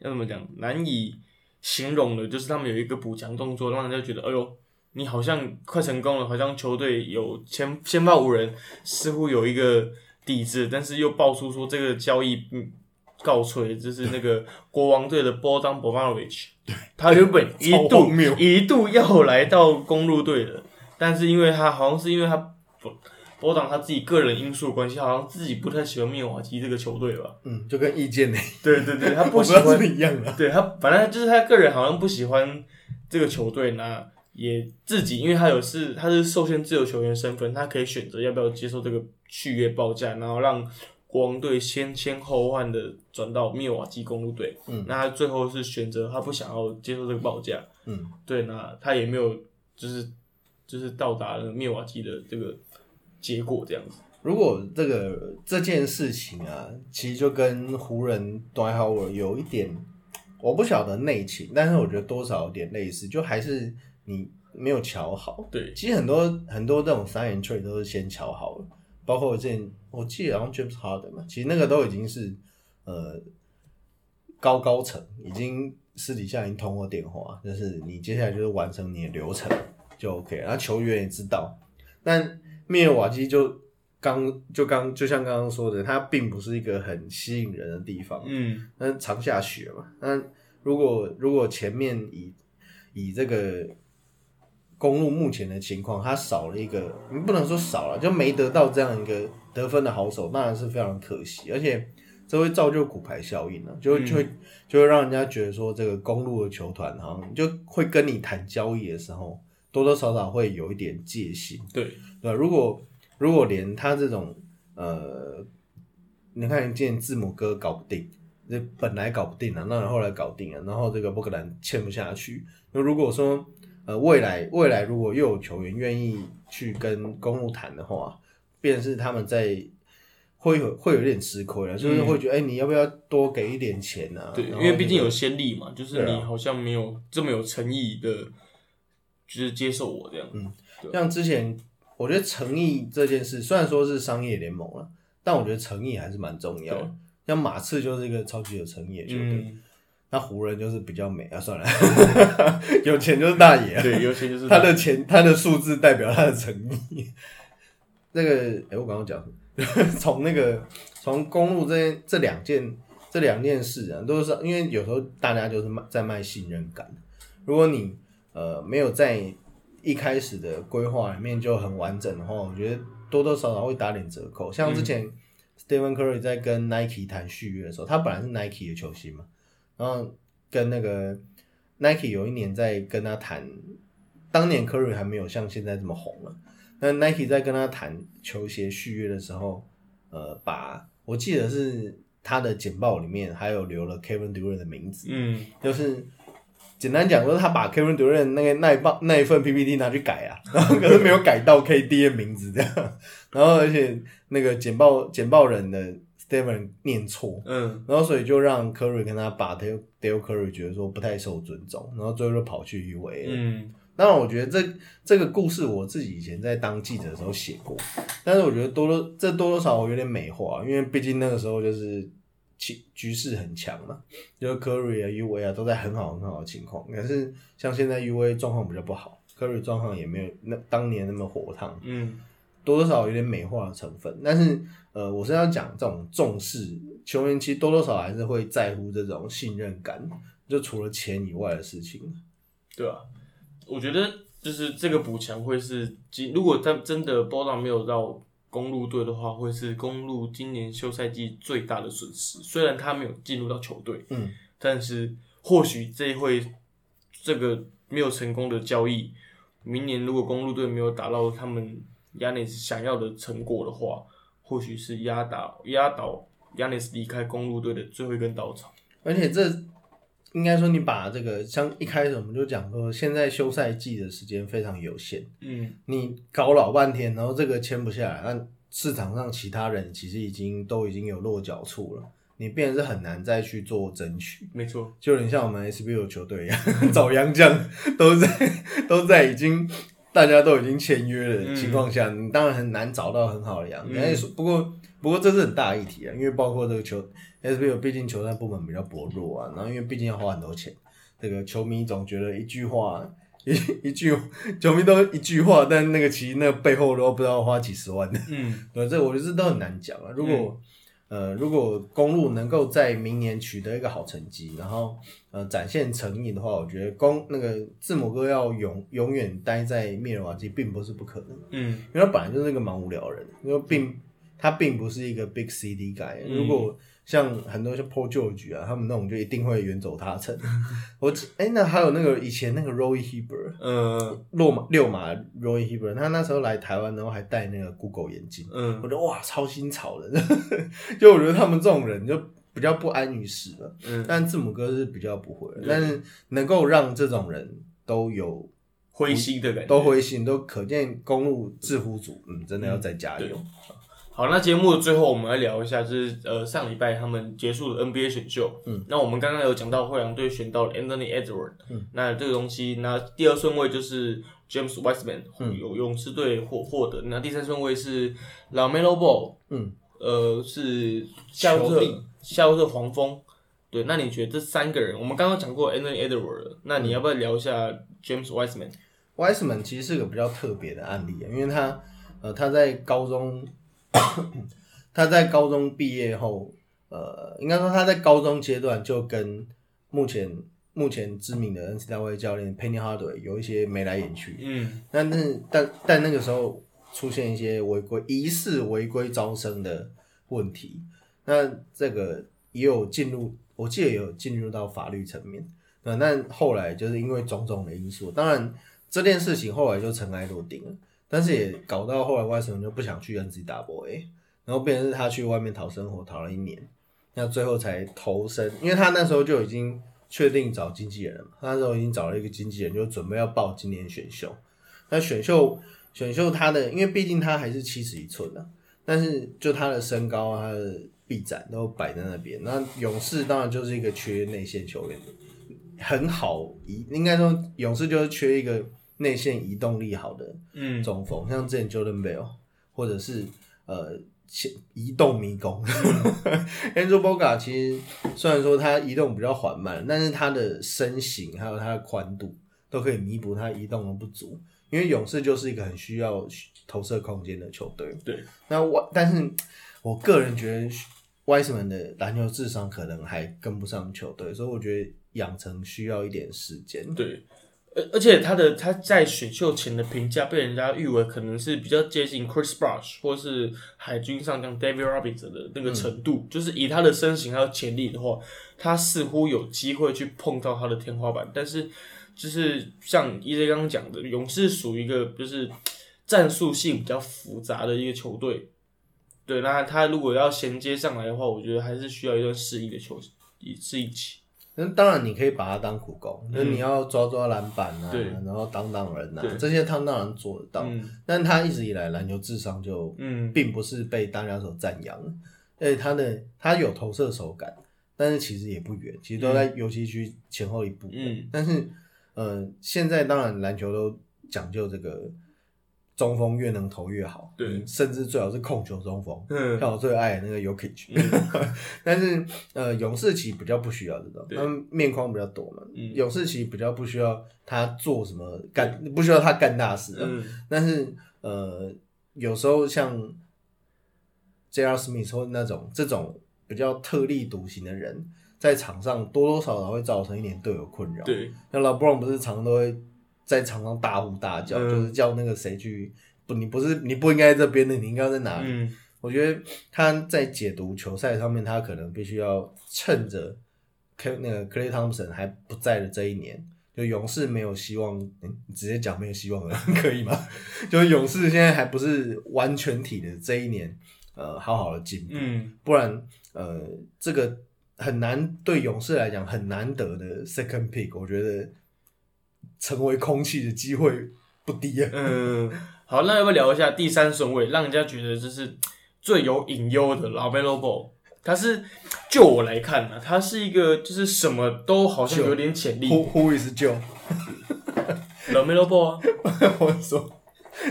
要怎么讲难以形容的，就是他们有一个补强动作，让人家觉得哎呦，你好像快成功了，好像球队有先 先发五人，似乎有一个底子，但是又爆出说这个交易嗯。告吹，就是那个 国王队的波当博曼维奇，他原本一度一度要来到公路队的，但是因为他好像是因为他不波当他自己个人因素关系，好像自己不太喜欢灭瓦基这个球队吧。嗯，就跟意见呢。对对对，他不喜欢 一样的。对他，反正就是他个人好像不喜欢这个球队，那也自己，因为他有是他是受限自由球员身份，他可以选择要不要接受这个续约报价，然后让。国王队先先后换的转到密瓦基公路队，嗯，那他最后是选择他不想要接受这个报价，嗯，对，那他也没有就是就是到达了密瓦基的这个结果这样子。如果这个这件事情啊，其实就跟湖人 Dwyer 有一点，我不晓得内情，但是我觉得多少有点类似，就还是你没有瞧好。对，其实很多很多这种三元 trade 都是先瞧好了。包括我之前，我记得好像 James Harden 嘛，其实那个都已经是呃高高层已经私底下已经通过电话，就是你接下来就是完成你的流程就 OK，然后球员也知道，但密尔瓦基就刚就刚就像刚刚说的，它并不是一个很吸引人的地方，嗯，那常下雪嘛，那如果如果前面以以这个公路目前的情况，他少了一个，你不能说少了，就没得到这样一个得分的好手，当然是非常可惜，而且这会造就骨牌效应了，就会就会就会让人家觉得说，这个公路的球团好像就会跟你谈交易的时候，多多少少会有一点戒心。对，对吧？如果如果连他这种呃，你看见字母哥搞不定，这本来搞不定了，那后来搞定了，然后这个波克兰签不下去。那如果说呃未来未来如果又有球员愿意去跟公路谈的话，便是他们在会有会有点吃亏了，就是会觉得哎、你要不要多给一点钱啊？对，因为毕竟有先例嘛，就是你好像没有这么有诚意的，就是接受我这样。嗯像之前，我觉得诚意这件事，虽然说是商业联盟了，但我觉得诚意还是蛮重要的。像马刺就是一个超级有诚意的球队，嗯，那湖人就是比较美啊，算了，有钱就是大爷啊。对，有钱就是他的钱，他的数字代表他的诚意。那个，哎、我刚刚讲 从那个从公路这件这两件这两件事啊，都是因为有时候大家就是卖在卖信任感。如果你呃没有在一开始的规划里面就很完整的话，我觉得多多少少会打点折扣。像之前 Stephen Curry 在跟 Nike 谈续约的时候，他本来是 Nike 的球星嘛，然后跟那个 Nike 有一年在跟他谈，当年 Curry 还没有像现在这么红了。那 Nike 在跟他谈球鞋续约的时候，呃，把我记得是他的简报里面还有留了 Kevin Durant 的名字，嗯，就是简单讲，就是他把 Kevin Durant 那个那一报那一份 PPT 拿去改啊，然后可是没有改到 KD 的名字这样，然后而且那个简报简报人的 Steven 念错，嗯，然后所以就让 Curry 跟他把 Dale Dale Curry 觉得说不太受尊重，然后最后就跑去 UA 了。嗯，当然，我觉得这这个故事我自己以前在当记者的时候写过，但是我觉得多多这多多少少有点美化，因为毕竟那个时候就是局局势很强嘛，就是 Curry 啊、UA 啊都在很好很好的情况，可是像现在 UA 状况比较不好，Curry 状况也没有那当年那么火烫，嗯，多多少少有点美化的成分。但是呃，我是要讲这种重视球员，其实多多少少还是会在乎这种信任感，就除了钱以外的事情。对啊，我觉得就是这个补强会是今，如果他真的波浪没有到公路队的话，会是公路今年休赛季最大的损失。虽然他没有进入到球队，嗯，但是或许这一会这个没有成功的交易，明年如果公路队没有达到他们亚内斯想要的成果的话，或许是压倒压倒亚内斯离开公路队的最后一根稻草。而且这应该说，你把这个像一开始我们就讲说，现在休赛季的时间非常有限，嗯，你搞老半天，然后这个签不下来，那市场上其他人其实已经都已经有落脚处了，你变成是很难再去做争取。没错，就有点像我们 SBL 球队一样，找洋将都在都在已经大家都已经签约的情况下，你当然很难找到很好的洋将。但是不过不过这是很大的议题啊，因为包括这个球 SBL 毕竟球探部门比较薄弱啊，然后因为毕竟要花很多钱，这个球迷总觉得一句话。一 一句球迷都一句话，但那个其实那个背后都不知道花几十万的。嗯，对，这我觉得这都很难讲啊。如果、呃，如果公路能够在明年取得一个好成绩，然后呃展现诚意的话，我觉得公那个字母哥要永永远待在密尔瓦基并不是不可能，嗯，因为他本来就是一个蛮无聊的人，因为并他并不是一个 big CD guy、嗯如果像很多像 Paul George 啊，他们那种就一定会远走他城。我哎、那还有那个以前那个 Roy Hibbert，呃，六马六马 Roy Hibbert，他那时候来台湾，然后还戴那个 Google 眼镜。嗯我，觉得哇，超新潮的，就我觉得他们这种人就比较不安于世了。嗯，但字母哥是比较不会的，但是能够让这种人都有灰心的感觉，都灰心，都可见公路制服组，嗯，真的要再加油。好，那节目的最后，我们来聊一下，就是呃上礼拜他们结束了 NBA 选秀，嗯，那我们刚刚有讲到灰狼队选到了 Anthony Edwards，嗯，那这个东西，那第二顺位就是 James Wiseman，嗯。有勇士队获获得，那第三顺位是 LaMelo Ball，嗯，呃是加入这球帝夏洛特黄蜂。对，那你觉得这三个人，我们刚刚讲过 Anthony Edwards，那你要不要聊一下 James Wiseman？Wiseman 其实是个比较特别的案例啊，因为他呃他在高中 他在高中毕业后，呃，应该说他在高中阶段就跟目前目前知名的 NCAA 教练 Penny Hardaway 有一些眉来眼去，嗯。但是但但那个时候出现一些违规疑似违规招生的问题，那这个也有进入，我记得也有进入到法律层面。那但后来就是因为种种的因素，当然这件事情后来就尘埃落定了，但是也搞到后来外省人就不想去 NCAA，然后变成是他去外面讨生活，讨了一年，那最后才投身，因为他那时候就已经确定找经纪人了，他那时候已经找了一个经纪人，就准备要报今年选秀。那选秀选秀他的，因为毕竟他还是七十一寸的、但是就他的身高啊，他的臂展都摆在那边。那勇士当然就是一个缺内线球员，很好一，应该说勇士就是缺一个内线移动力好的嗯中锋，像之前 Jordan Bell，或者是呃前移动迷宫。Andrew Boga 其实虽然说他移动比较缓慢，但是他的身形还有他的宽度都可以弥补他移动的不足。因为勇士就是一个很需要投射空间的球队。对，那我但是我个人觉得 Wiseman 的篮球智商可能还跟不上球队，所以我觉得养成需要一点时间。对，而而且他的他在选秀前的评价被人家誉为可能是比较接近 Chris Bosh 或是海军上将 David Robinson 的那个程度，就是以他的身形还有潜力的话，他似乎有机会去碰到他的天花板。但是就是像 EJ 刚刚讲的，勇士属于一个就是战术性比较复杂的一个球队。对，那他如果要衔接上来的话，我觉得还是需要一段适应的球适应期。那当然，你可以把它当苦工，就是你要抓抓篮板啊，然后挡挡人啊对，这些他当然做得到。嗯。但他一直以来篮球智商就嗯，并不是被大家所赞扬的，而且他的他有投射手感，但是其实也不远，其实都在游戏区前后一步。嗯，但是呃，现在当然篮球都讲究这个中锋越能投越好，对嗯甚至最好是控球中锋。嗯像我最爱的那个 Yokich，、但是呃，勇士其实比较不需要这种，对他们面框比较多嘛。嗯勇士其实比较不需要他做什么干，不需要他干大事、啊。嗯但是呃，有时候像 J.R. Smith 或那种这种比较特立独行的人，在场上多多少少会造成一点队友困扰。，对，那 LeBron 不是常常都会在场上大呼大叫，嗯就是叫那个谁去不，你不是你不应该在这边的，你应该在哪里？嗯我觉得他在解读球赛上面，他可能必须要趁着 K 那个 Clay Thompson 还不在的这一年，就勇士没有希望，嗯，直接讲没有希望了，可以吗？就是勇士现在还不是完全体的这一年，呃，好好的进步，嗯不然呃，这个很难对勇士来讲很难得的 second pick，我觉得成为空气的机会不低啊。嗯，好，那要不要聊一下第三顺位，让人家觉得就是最有隐忧的老 e l o Ball？他是就我来看呢、他是一个就是什么都好像有点潜力 Who Who is Joe？老 e l o Ball 啊，我说，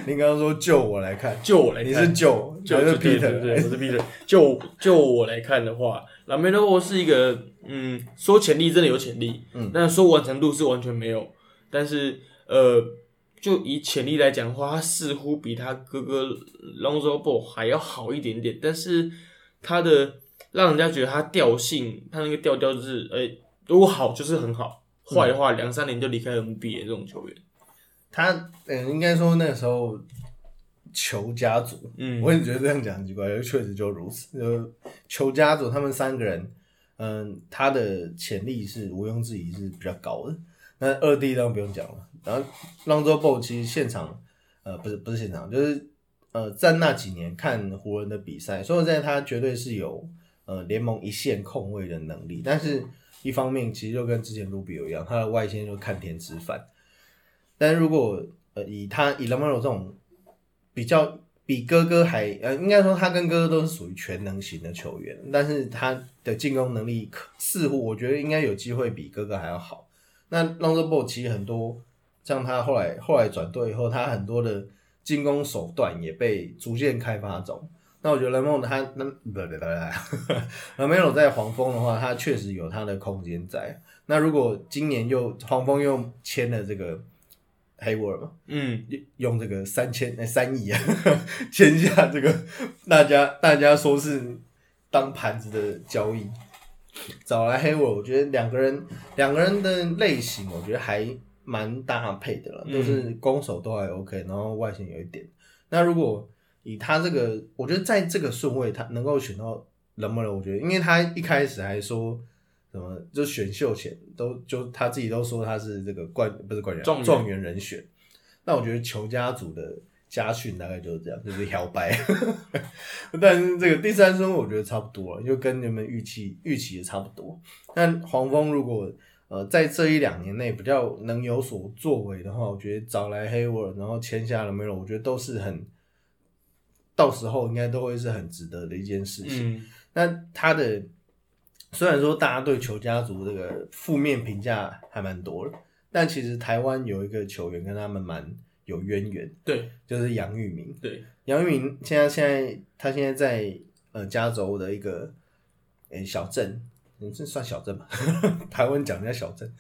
你刚刚说就我来看，就我来看，你是 Joe，就还是对 Peter？对对，我是 Peter。就就我来看的话，拉梅洛是一个，嗯，说潜力真的有潜力，嗯但说完成度是完全没有。但是，呃，就以潜力来讲的话，他似乎比他哥哥 Lonzo Ball 还要好一点点。但是他的让人家觉得他调性，他那个调调就是，哎、如果好就是很好，坏的话两三年就离开 NBA 这种球员。他，嗯，应该说那时候球家族，嗯我也觉得这样讲很奇怪，确实就如此。呃球家族他们三个人，嗯，他的潜力是毋庸置疑是比较高的。那二弟当然不用讲了，然后浪州 b 其实现场，呃，不是不是现场，就是呃，在那几年看湖人的比赛，说实在，他绝对是有呃联盟一线控卫的能力，但是一方面其实就跟之前卢比欧一样，他的外线就看天吃饭。但如果呃以他以 l a m a r 这种比较比哥哥还呃，应该说他跟哥哥都是属于全能型的球员，但是他的进攻能力可似乎我觉得应该有机会比哥哥还要好。那 Ball 其实很多，像他后来后来转队以后，他很多的进攻手段也被逐渐开发中。那我觉得雷蒙他那不不不不，雷梅罗在黄蜂的话，他确实有他的空间在。那如果今年又黄蜂又签了这个黑沃尔嘛，嗯，用这个三千哎三亿啊 签下这个，大家大家说是当盘子的交易，找来黑沃尔，我觉得两个人两个人的类型，我觉得还蛮搭配的了，嗯都是攻守都还 OK，然后外形有一点。那如果以他这个，我觉得在这个顺位，他能够选到人们了，我觉得，因为他一开始还说什么，就选秀前都就他自己都说他是这个冠不是冠状元人选。那我觉得球家族的家训大概就是这样，就是摇摆。但是这个第三声我觉得差不多了，就跟你们预期预期也差不多。但黄蜂如果呃在这一两年内比较能有所作为的话，我觉得找来黑沃尔，然后签下了梅罗，我觉得都是很，到时候应该都会是很值得的一件事情。嗯，那他的虽然说大家对球家族这个负面评价还蛮多的，但其实台湾有一个球员跟他们蛮有渊源，对。就是杨玉明。对，杨玉明现在现在他现在在呃加州的一个诶、小镇，嗯，这算小镇吧？台湾讲人家小镇，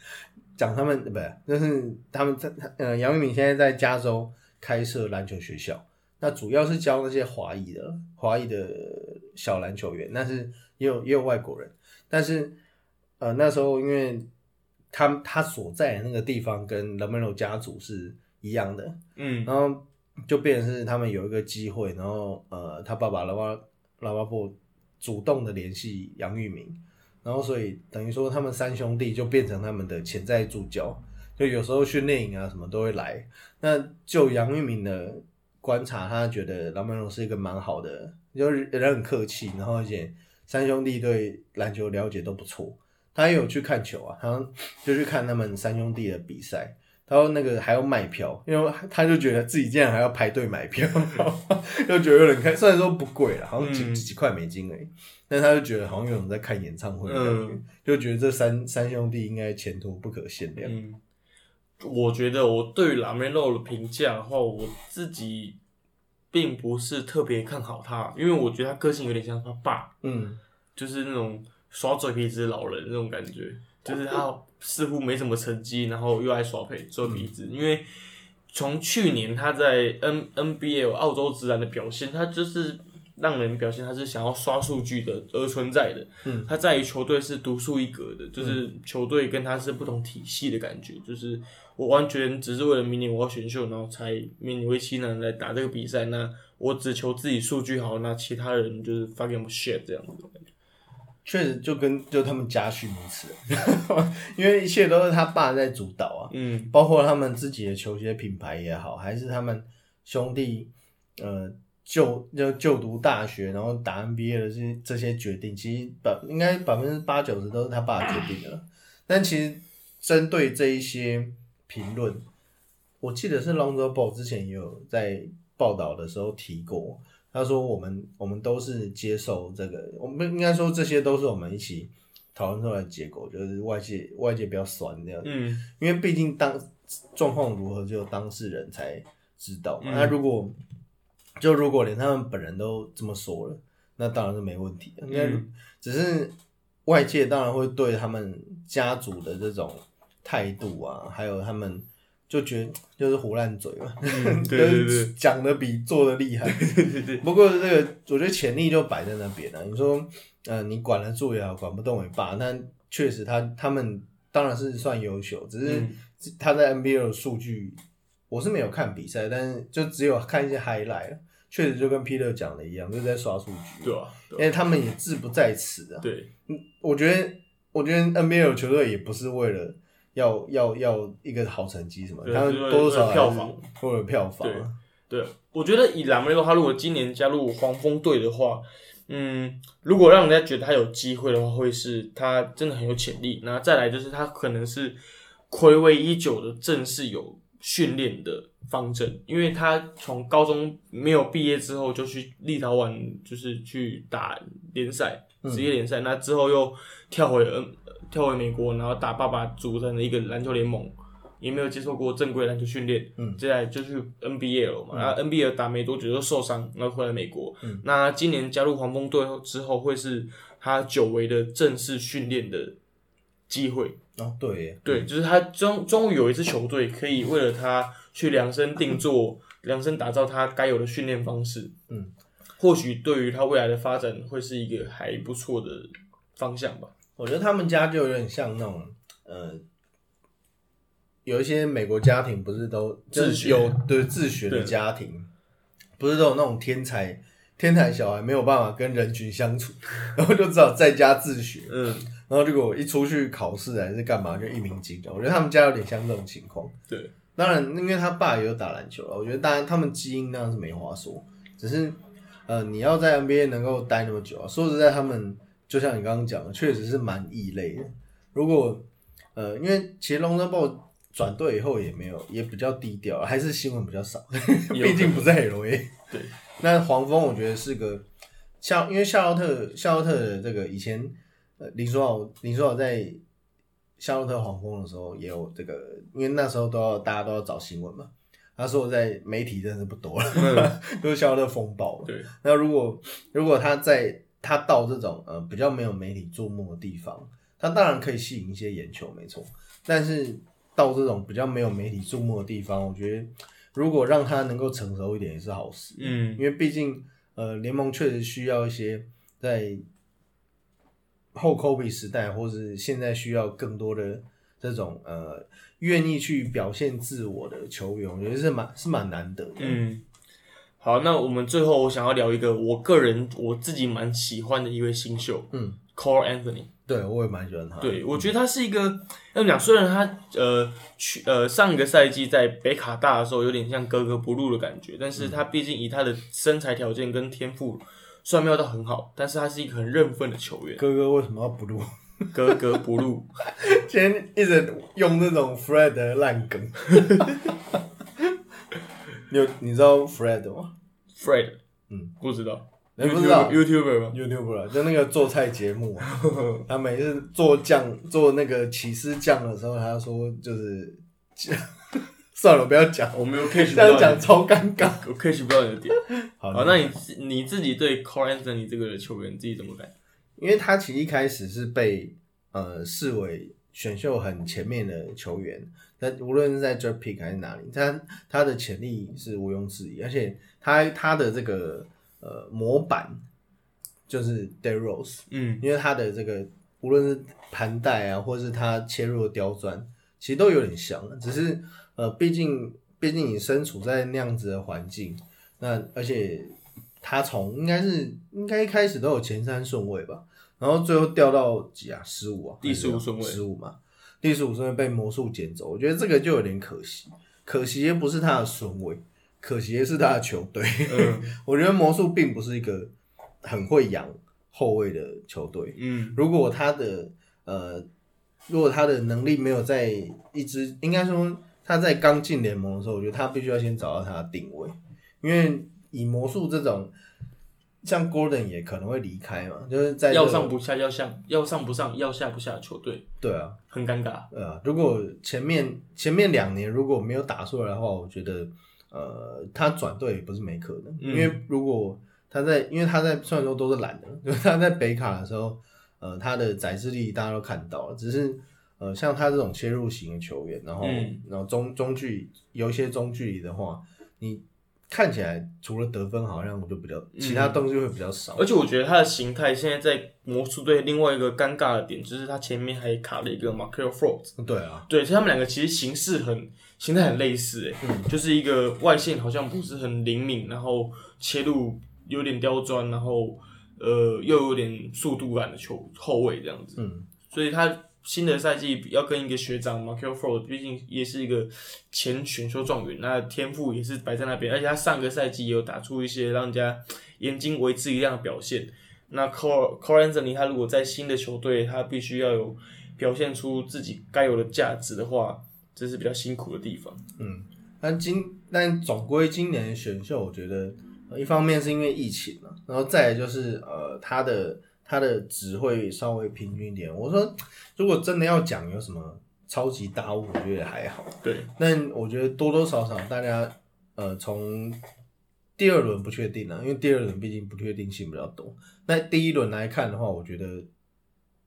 讲他们不是，就是他们在呃杨玉明现在在加州开设篮球学校，那主要是教那些华裔的华裔的小篮球员，但是也有也有外国人，但是呃那时候因为他他所在的那个地方跟 Lamelo 家族是一样的，嗯然后就变成是他们有一个机会，然后呃，他爸爸拉巴拉巴布主动的联系杨玉明，然后所以等于说他们三兄弟就变成他们的潜在助教，就有时候训练营啊什么都会来。那就杨玉明的观察，他觉得拉曼荣是一个蛮好的，就是人很客气，然后而且三兄弟对篮球了解都不错。他也有去看球啊，他就去看他们三兄弟的比赛。他说那个还要卖票，因为他就觉得自己竟然还要排队买票，就觉得有点开。虽然说不贵了，好像几、嗯几块美金而已，但他就觉得好像有人在看演唱会的感觉，嗯就觉得这三三兄弟应该前途不可限量。嗯，我觉得我对于拉梅洛的评价的话，我自己并不是特别看好他，因为我觉得他个性有点像他爸，嗯就是那种耍嘴皮子的老人那种感觉，就是他似乎没什么成绩，然后又爱耍配做鼻子。因为从去年他在 N NBA 澳洲直男的表现，他就是让人表现他是想要刷数据的而存在的。嗯，他在于球队是独树一格的，就是球队跟他是不同体系的感觉，就是我完全只是为了明年我要选秀，然后才勉为其难来打这个比赛。那我只求自己数据好，那其他人就是 fucking shit 这样子的感觉。确实就跟就他们家训如此，因为一切都是他爸在主导啊。嗯包括他们自己的球鞋品牌也好，还是他们兄弟呃就就就读大学，然后打 NBA 的这些这些决定，其实百应该百分之八九十都是他爸决定的。但其实针对这一些评论，我记得是 Lonzo Ball 之前也有在报道的时候提过，他说我们我们都是接受这个，我们应该说这些都是我们一起讨论出来的结果，就是外界外界比较酸这样。嗯因为毕竟当状况如何，只有当事人才知道嘛。嗯那如果就如果连他们本人都这么说了，那当然是没问题的。那、嗯只是外界当然会对他们家族的这种态度啊，还有他们就觉得就是胡烂嘴嘛，嗯，对就对对是讲的比做的厉害。不过这个我觉得潜力就摆在那边了。你说，呃，你管得住也好，管不动也罢，那确实他他们当然是算优秀，只是嗯他在 NBA 的数据，我是没有看比赛，但是就只有看一些 highlight，确实就跟 Peter 讲的一样，就是在刷数据，对啊，因为他们也志不在此啊。对，我觉得，我觉得 NBA 的球队也不是为了要要要一个好成绩什么，他们对就是多多少票房，或者票房对。对，我觉得以拉梅洛他如果今年加入黄蜂队的话，嗯，如果让人家觉得他有机会的话，会是他真的很有潜力。那再来就是他可能是暌违已久的正式有训练的方针，因为他从高中没有毕业之后就去立陶宛，就是去打联赛、职业联赛，那之后又跳回嗯跳回美国，然后打爸爸组成的一个篮球联盟。也没有接受过正规篮球训练，嗯，接下来就去 NBA 了嘛，然后 NBA 打没多久就受伤，然后回来美国，嗯，那今年加入黄蜂队后之后，会是他久违的正式训练的机会，哦，对耶，对，就是他终终于有一支球队可以为了他去量身定做、量身打造他该有的训练方式。嗯，或许对于他未来的发展会是一个还不错的方向吧。我觉得他们家就有点像那种呃，有一些美国家庭不是都就是自学。有对自学的家庭，不是都有那种天才天才小孩没有办法跟人群相处，然后就只好在家自学，嗯，然后结果一出去考试还是干嘛就一鸣惊人。我觉得他们家有点像这种情况。对，当然，因为他爸也有打篮球了，我觉得当然他们基因当然是没话说，只是呃，你要在 NBA 能够待那么久啊，说实在，他们就像你刚刚讲的，确实是蛮异类的。如果呃，因为其实龙舟 ball 转队以后也没有，也比较低调，还是新闻比较少，毕竟不在 LA。对，那黄蜂我觉得是个夏，因为夏洛特夏洛特的这个以前呃林书豪林书豪在夏洛特黄蜂的时候也有这个，因为那时候都要大家都要找新闻嘛。他说我在媒体真的是不多了，都是夏洛特风暴了。对，那如果如果他在他到这种呃比较没有媒体注目的地方，他当然可以吸引一些眼球，没错。但是到这种比较没有媒体注目的地方，我觉得如果让他能够成熟一点也是好事。嗯因为毕竟呃联盟确实需要一些在后 Kobe 时代，或是现在需要更多的这种呃愿意去表现自我的球员，我觉得是蛮是蛮难得的。嗯，好，那我们最后我想要聊一个我个人我自己蛮喜欢的一位新秀，嗯，Cole Anthony。对，我也蛮喜欢他。对，我觉得他是一个要讲，虽然他呃去呃上一个赛季在北卡大的时候有点像格格不入的感觉，但是他毕竟以他的身材条件跟天赋，虽然没有到很好，但是他是一个很认份的球员，哥哥为什么要不入？格格不入。今天一直用那种 Fred 的烂梗。你有你知道 Fred 吗？Fred，嗯，不知道，你不知道 YouTuber 吗？YouTube 就那个做菜节目、啊，他每次做酱做那个起司酱的时候，他说就是，算了，不要讲，我没有 catch 不这样讲超尴尬。我 catch 不到你的点。好，好，那你自你自己对 c o r e Anthony 这个球员你自己怎么看？因为他其实一开始是被呃视为选秀很前面的球员，但无论是在 Draft Pick 还是哪里，他他的潜力是毋庸置疑，而且他他的这个呃模板就是 d a r o s 嗯。因为他的这个无论是盘带啊，或是他切入的刁钻，其实都有点像，只是呃，毕竟毕竟你身处在那样子的环境，那而且他从应该是应该一开始都有前三顺位吧，然后最后掉到几啊？十五啊，第十五顺位。十五嘛，第十五顺位被魔术捡走，我觉得这个就有点可惜，可惜也不是他的顺位，可惜的是他的球队。嗯 我觉得魔术并不是一个很会养后卫的球队。嗯如果他的呃，如果他的能力没有在一支，应该说他在刚进联盟的时候，我觉得他必须要先找到他的定位，因为以魔术这种，像 Gordon 也可能会离开嘛，就是在要上不下，要下要上不上，要下不下的球队对啊，很尴尬。呃，如果前面前面两年如果没有打出来的话，我觉得呃，他转队也不是没可能，嗯因为如果他在，因为他在虽然说都是懒的，就 是他在北卡的时候，呃，他的载智力大家都看到了，只是呃，像他这种切入型的球员，然后、嗯然后中中距离有一些中距离的话，你看起来除了得分好像就比较，其他东西会比较少。而且我觉得他的形态现在在魔术队另外一个尴尬的点，就是他前面还卡了一个 Markel f r o z 对啊，对，所以他们两个其实形式很形态很类似，哎、嗯。就是一个外线好像不是很灵敏，然后切入有点刁钻，然后呃又有点速度感的球后卫这样子。嗯，所以他新的赛季要跟一个学长 Markel f o r d 毕竟也是一个前选秀状元，那天赋也是摆在那边，而且他上个赛季也有打出一些让人家眼睛为之一亮的表现。那 Core Core Anthony 他如果在新的球队，他必须要有表现出自己该有的价值的话，这是比较辛苦的地方。嗯但今但总归今年选秀，我觉得、一方面是因为疫情嘛，然后再来就是呃他的他的值会稍微平均一点。我说如果真的要讲有什么超级大物，我觉得还好。对，但我觉得多多少少大家呃从第二轮不确定啊，因为第二轮毕竟不确定性比较多。那第一轮来看的话，我觉得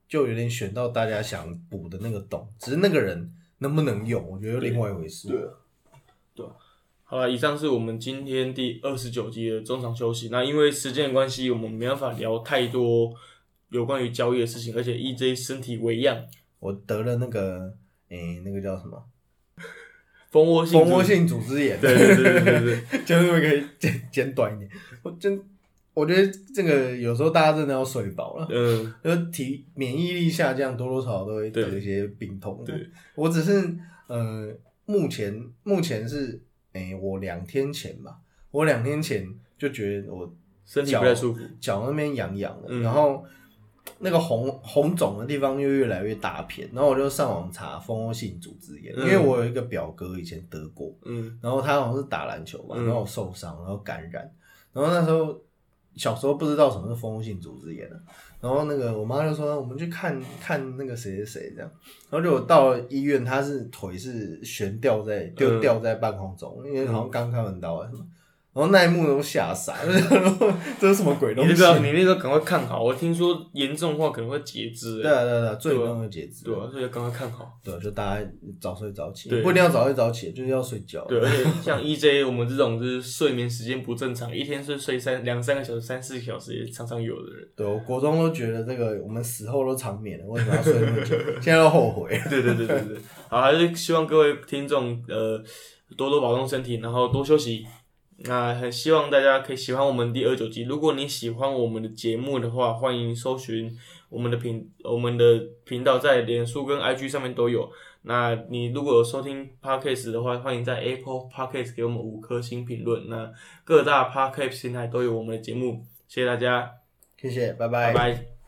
就有点选到大家想补的那个洞，只是那个人能不能用，我觉得另外一回事。对，好了，以上是我们今天第二十九集的中场休息。那因为时间的关系，我们没办法聊太多有关于交易的事情，而且 EJ 身体为恙，我得了那个诶、那个叫什么蜂窝性蜂窝性组织炎，对对对对对对，就是我可以简简短一点。我真我觉得这个有时候大家真的要睡饱了。嗯，就是体免疫力下降，多多少少都会得一些病痛。对，我只是呃，目前目前是诶、我两天前吧，我两天前就觉得我身体不太舒服，脚那边痒痒的，嗯。然后那个红红肿的地方又越来越大片，然后我就上网查蜂窝性组织炎，嗯因为我有一个表哥以前得过，嗯。然后他好像是打篮球吧，嗯。然后受伤，然后感染，然后那时候小时候不知道什么是蜂窝性组织炎的，然后那个我妈就说我们去看看那个谁谁谁这样，然后就我到了医院，他是腿是悬吊在就嗯。吊在半空中，因为好像刚开完刀还是什么，然后那一幕都吓傻，这是什么鬼你东西？那个你那个赶快看好，我听说严重的话可能会截肢，对啊对啊对啊，最终的截肢，对啊，所以赶快看好。对啊，就大家早睡早起，不一定要早睡早起，就是要睡觉。对，而且 像 EJ 我们这种就是睡眠时间不正常，一天是睡三两三个小时、三四个小时也常常有的人。对，我国中都觉得这个我们死后都长眠了，为什么要睡那么久？现在都后悔。对对对对对，好，还是希望各位听众呃多多保重身体，然后多休息。那很希望大家可以喜欢我们第二九集。如果你喜欢我们的节目的话，欢迎搜寻我们的频我们的频道，在脸书跟 IG 上面都有。那你如果有收听 Podcast 的话，欢迎在 Apple Podcast 给我们五颗星评论。那各大 Podcast 平台都有我们的节目，谢谢大家，谢谢，拜拜拜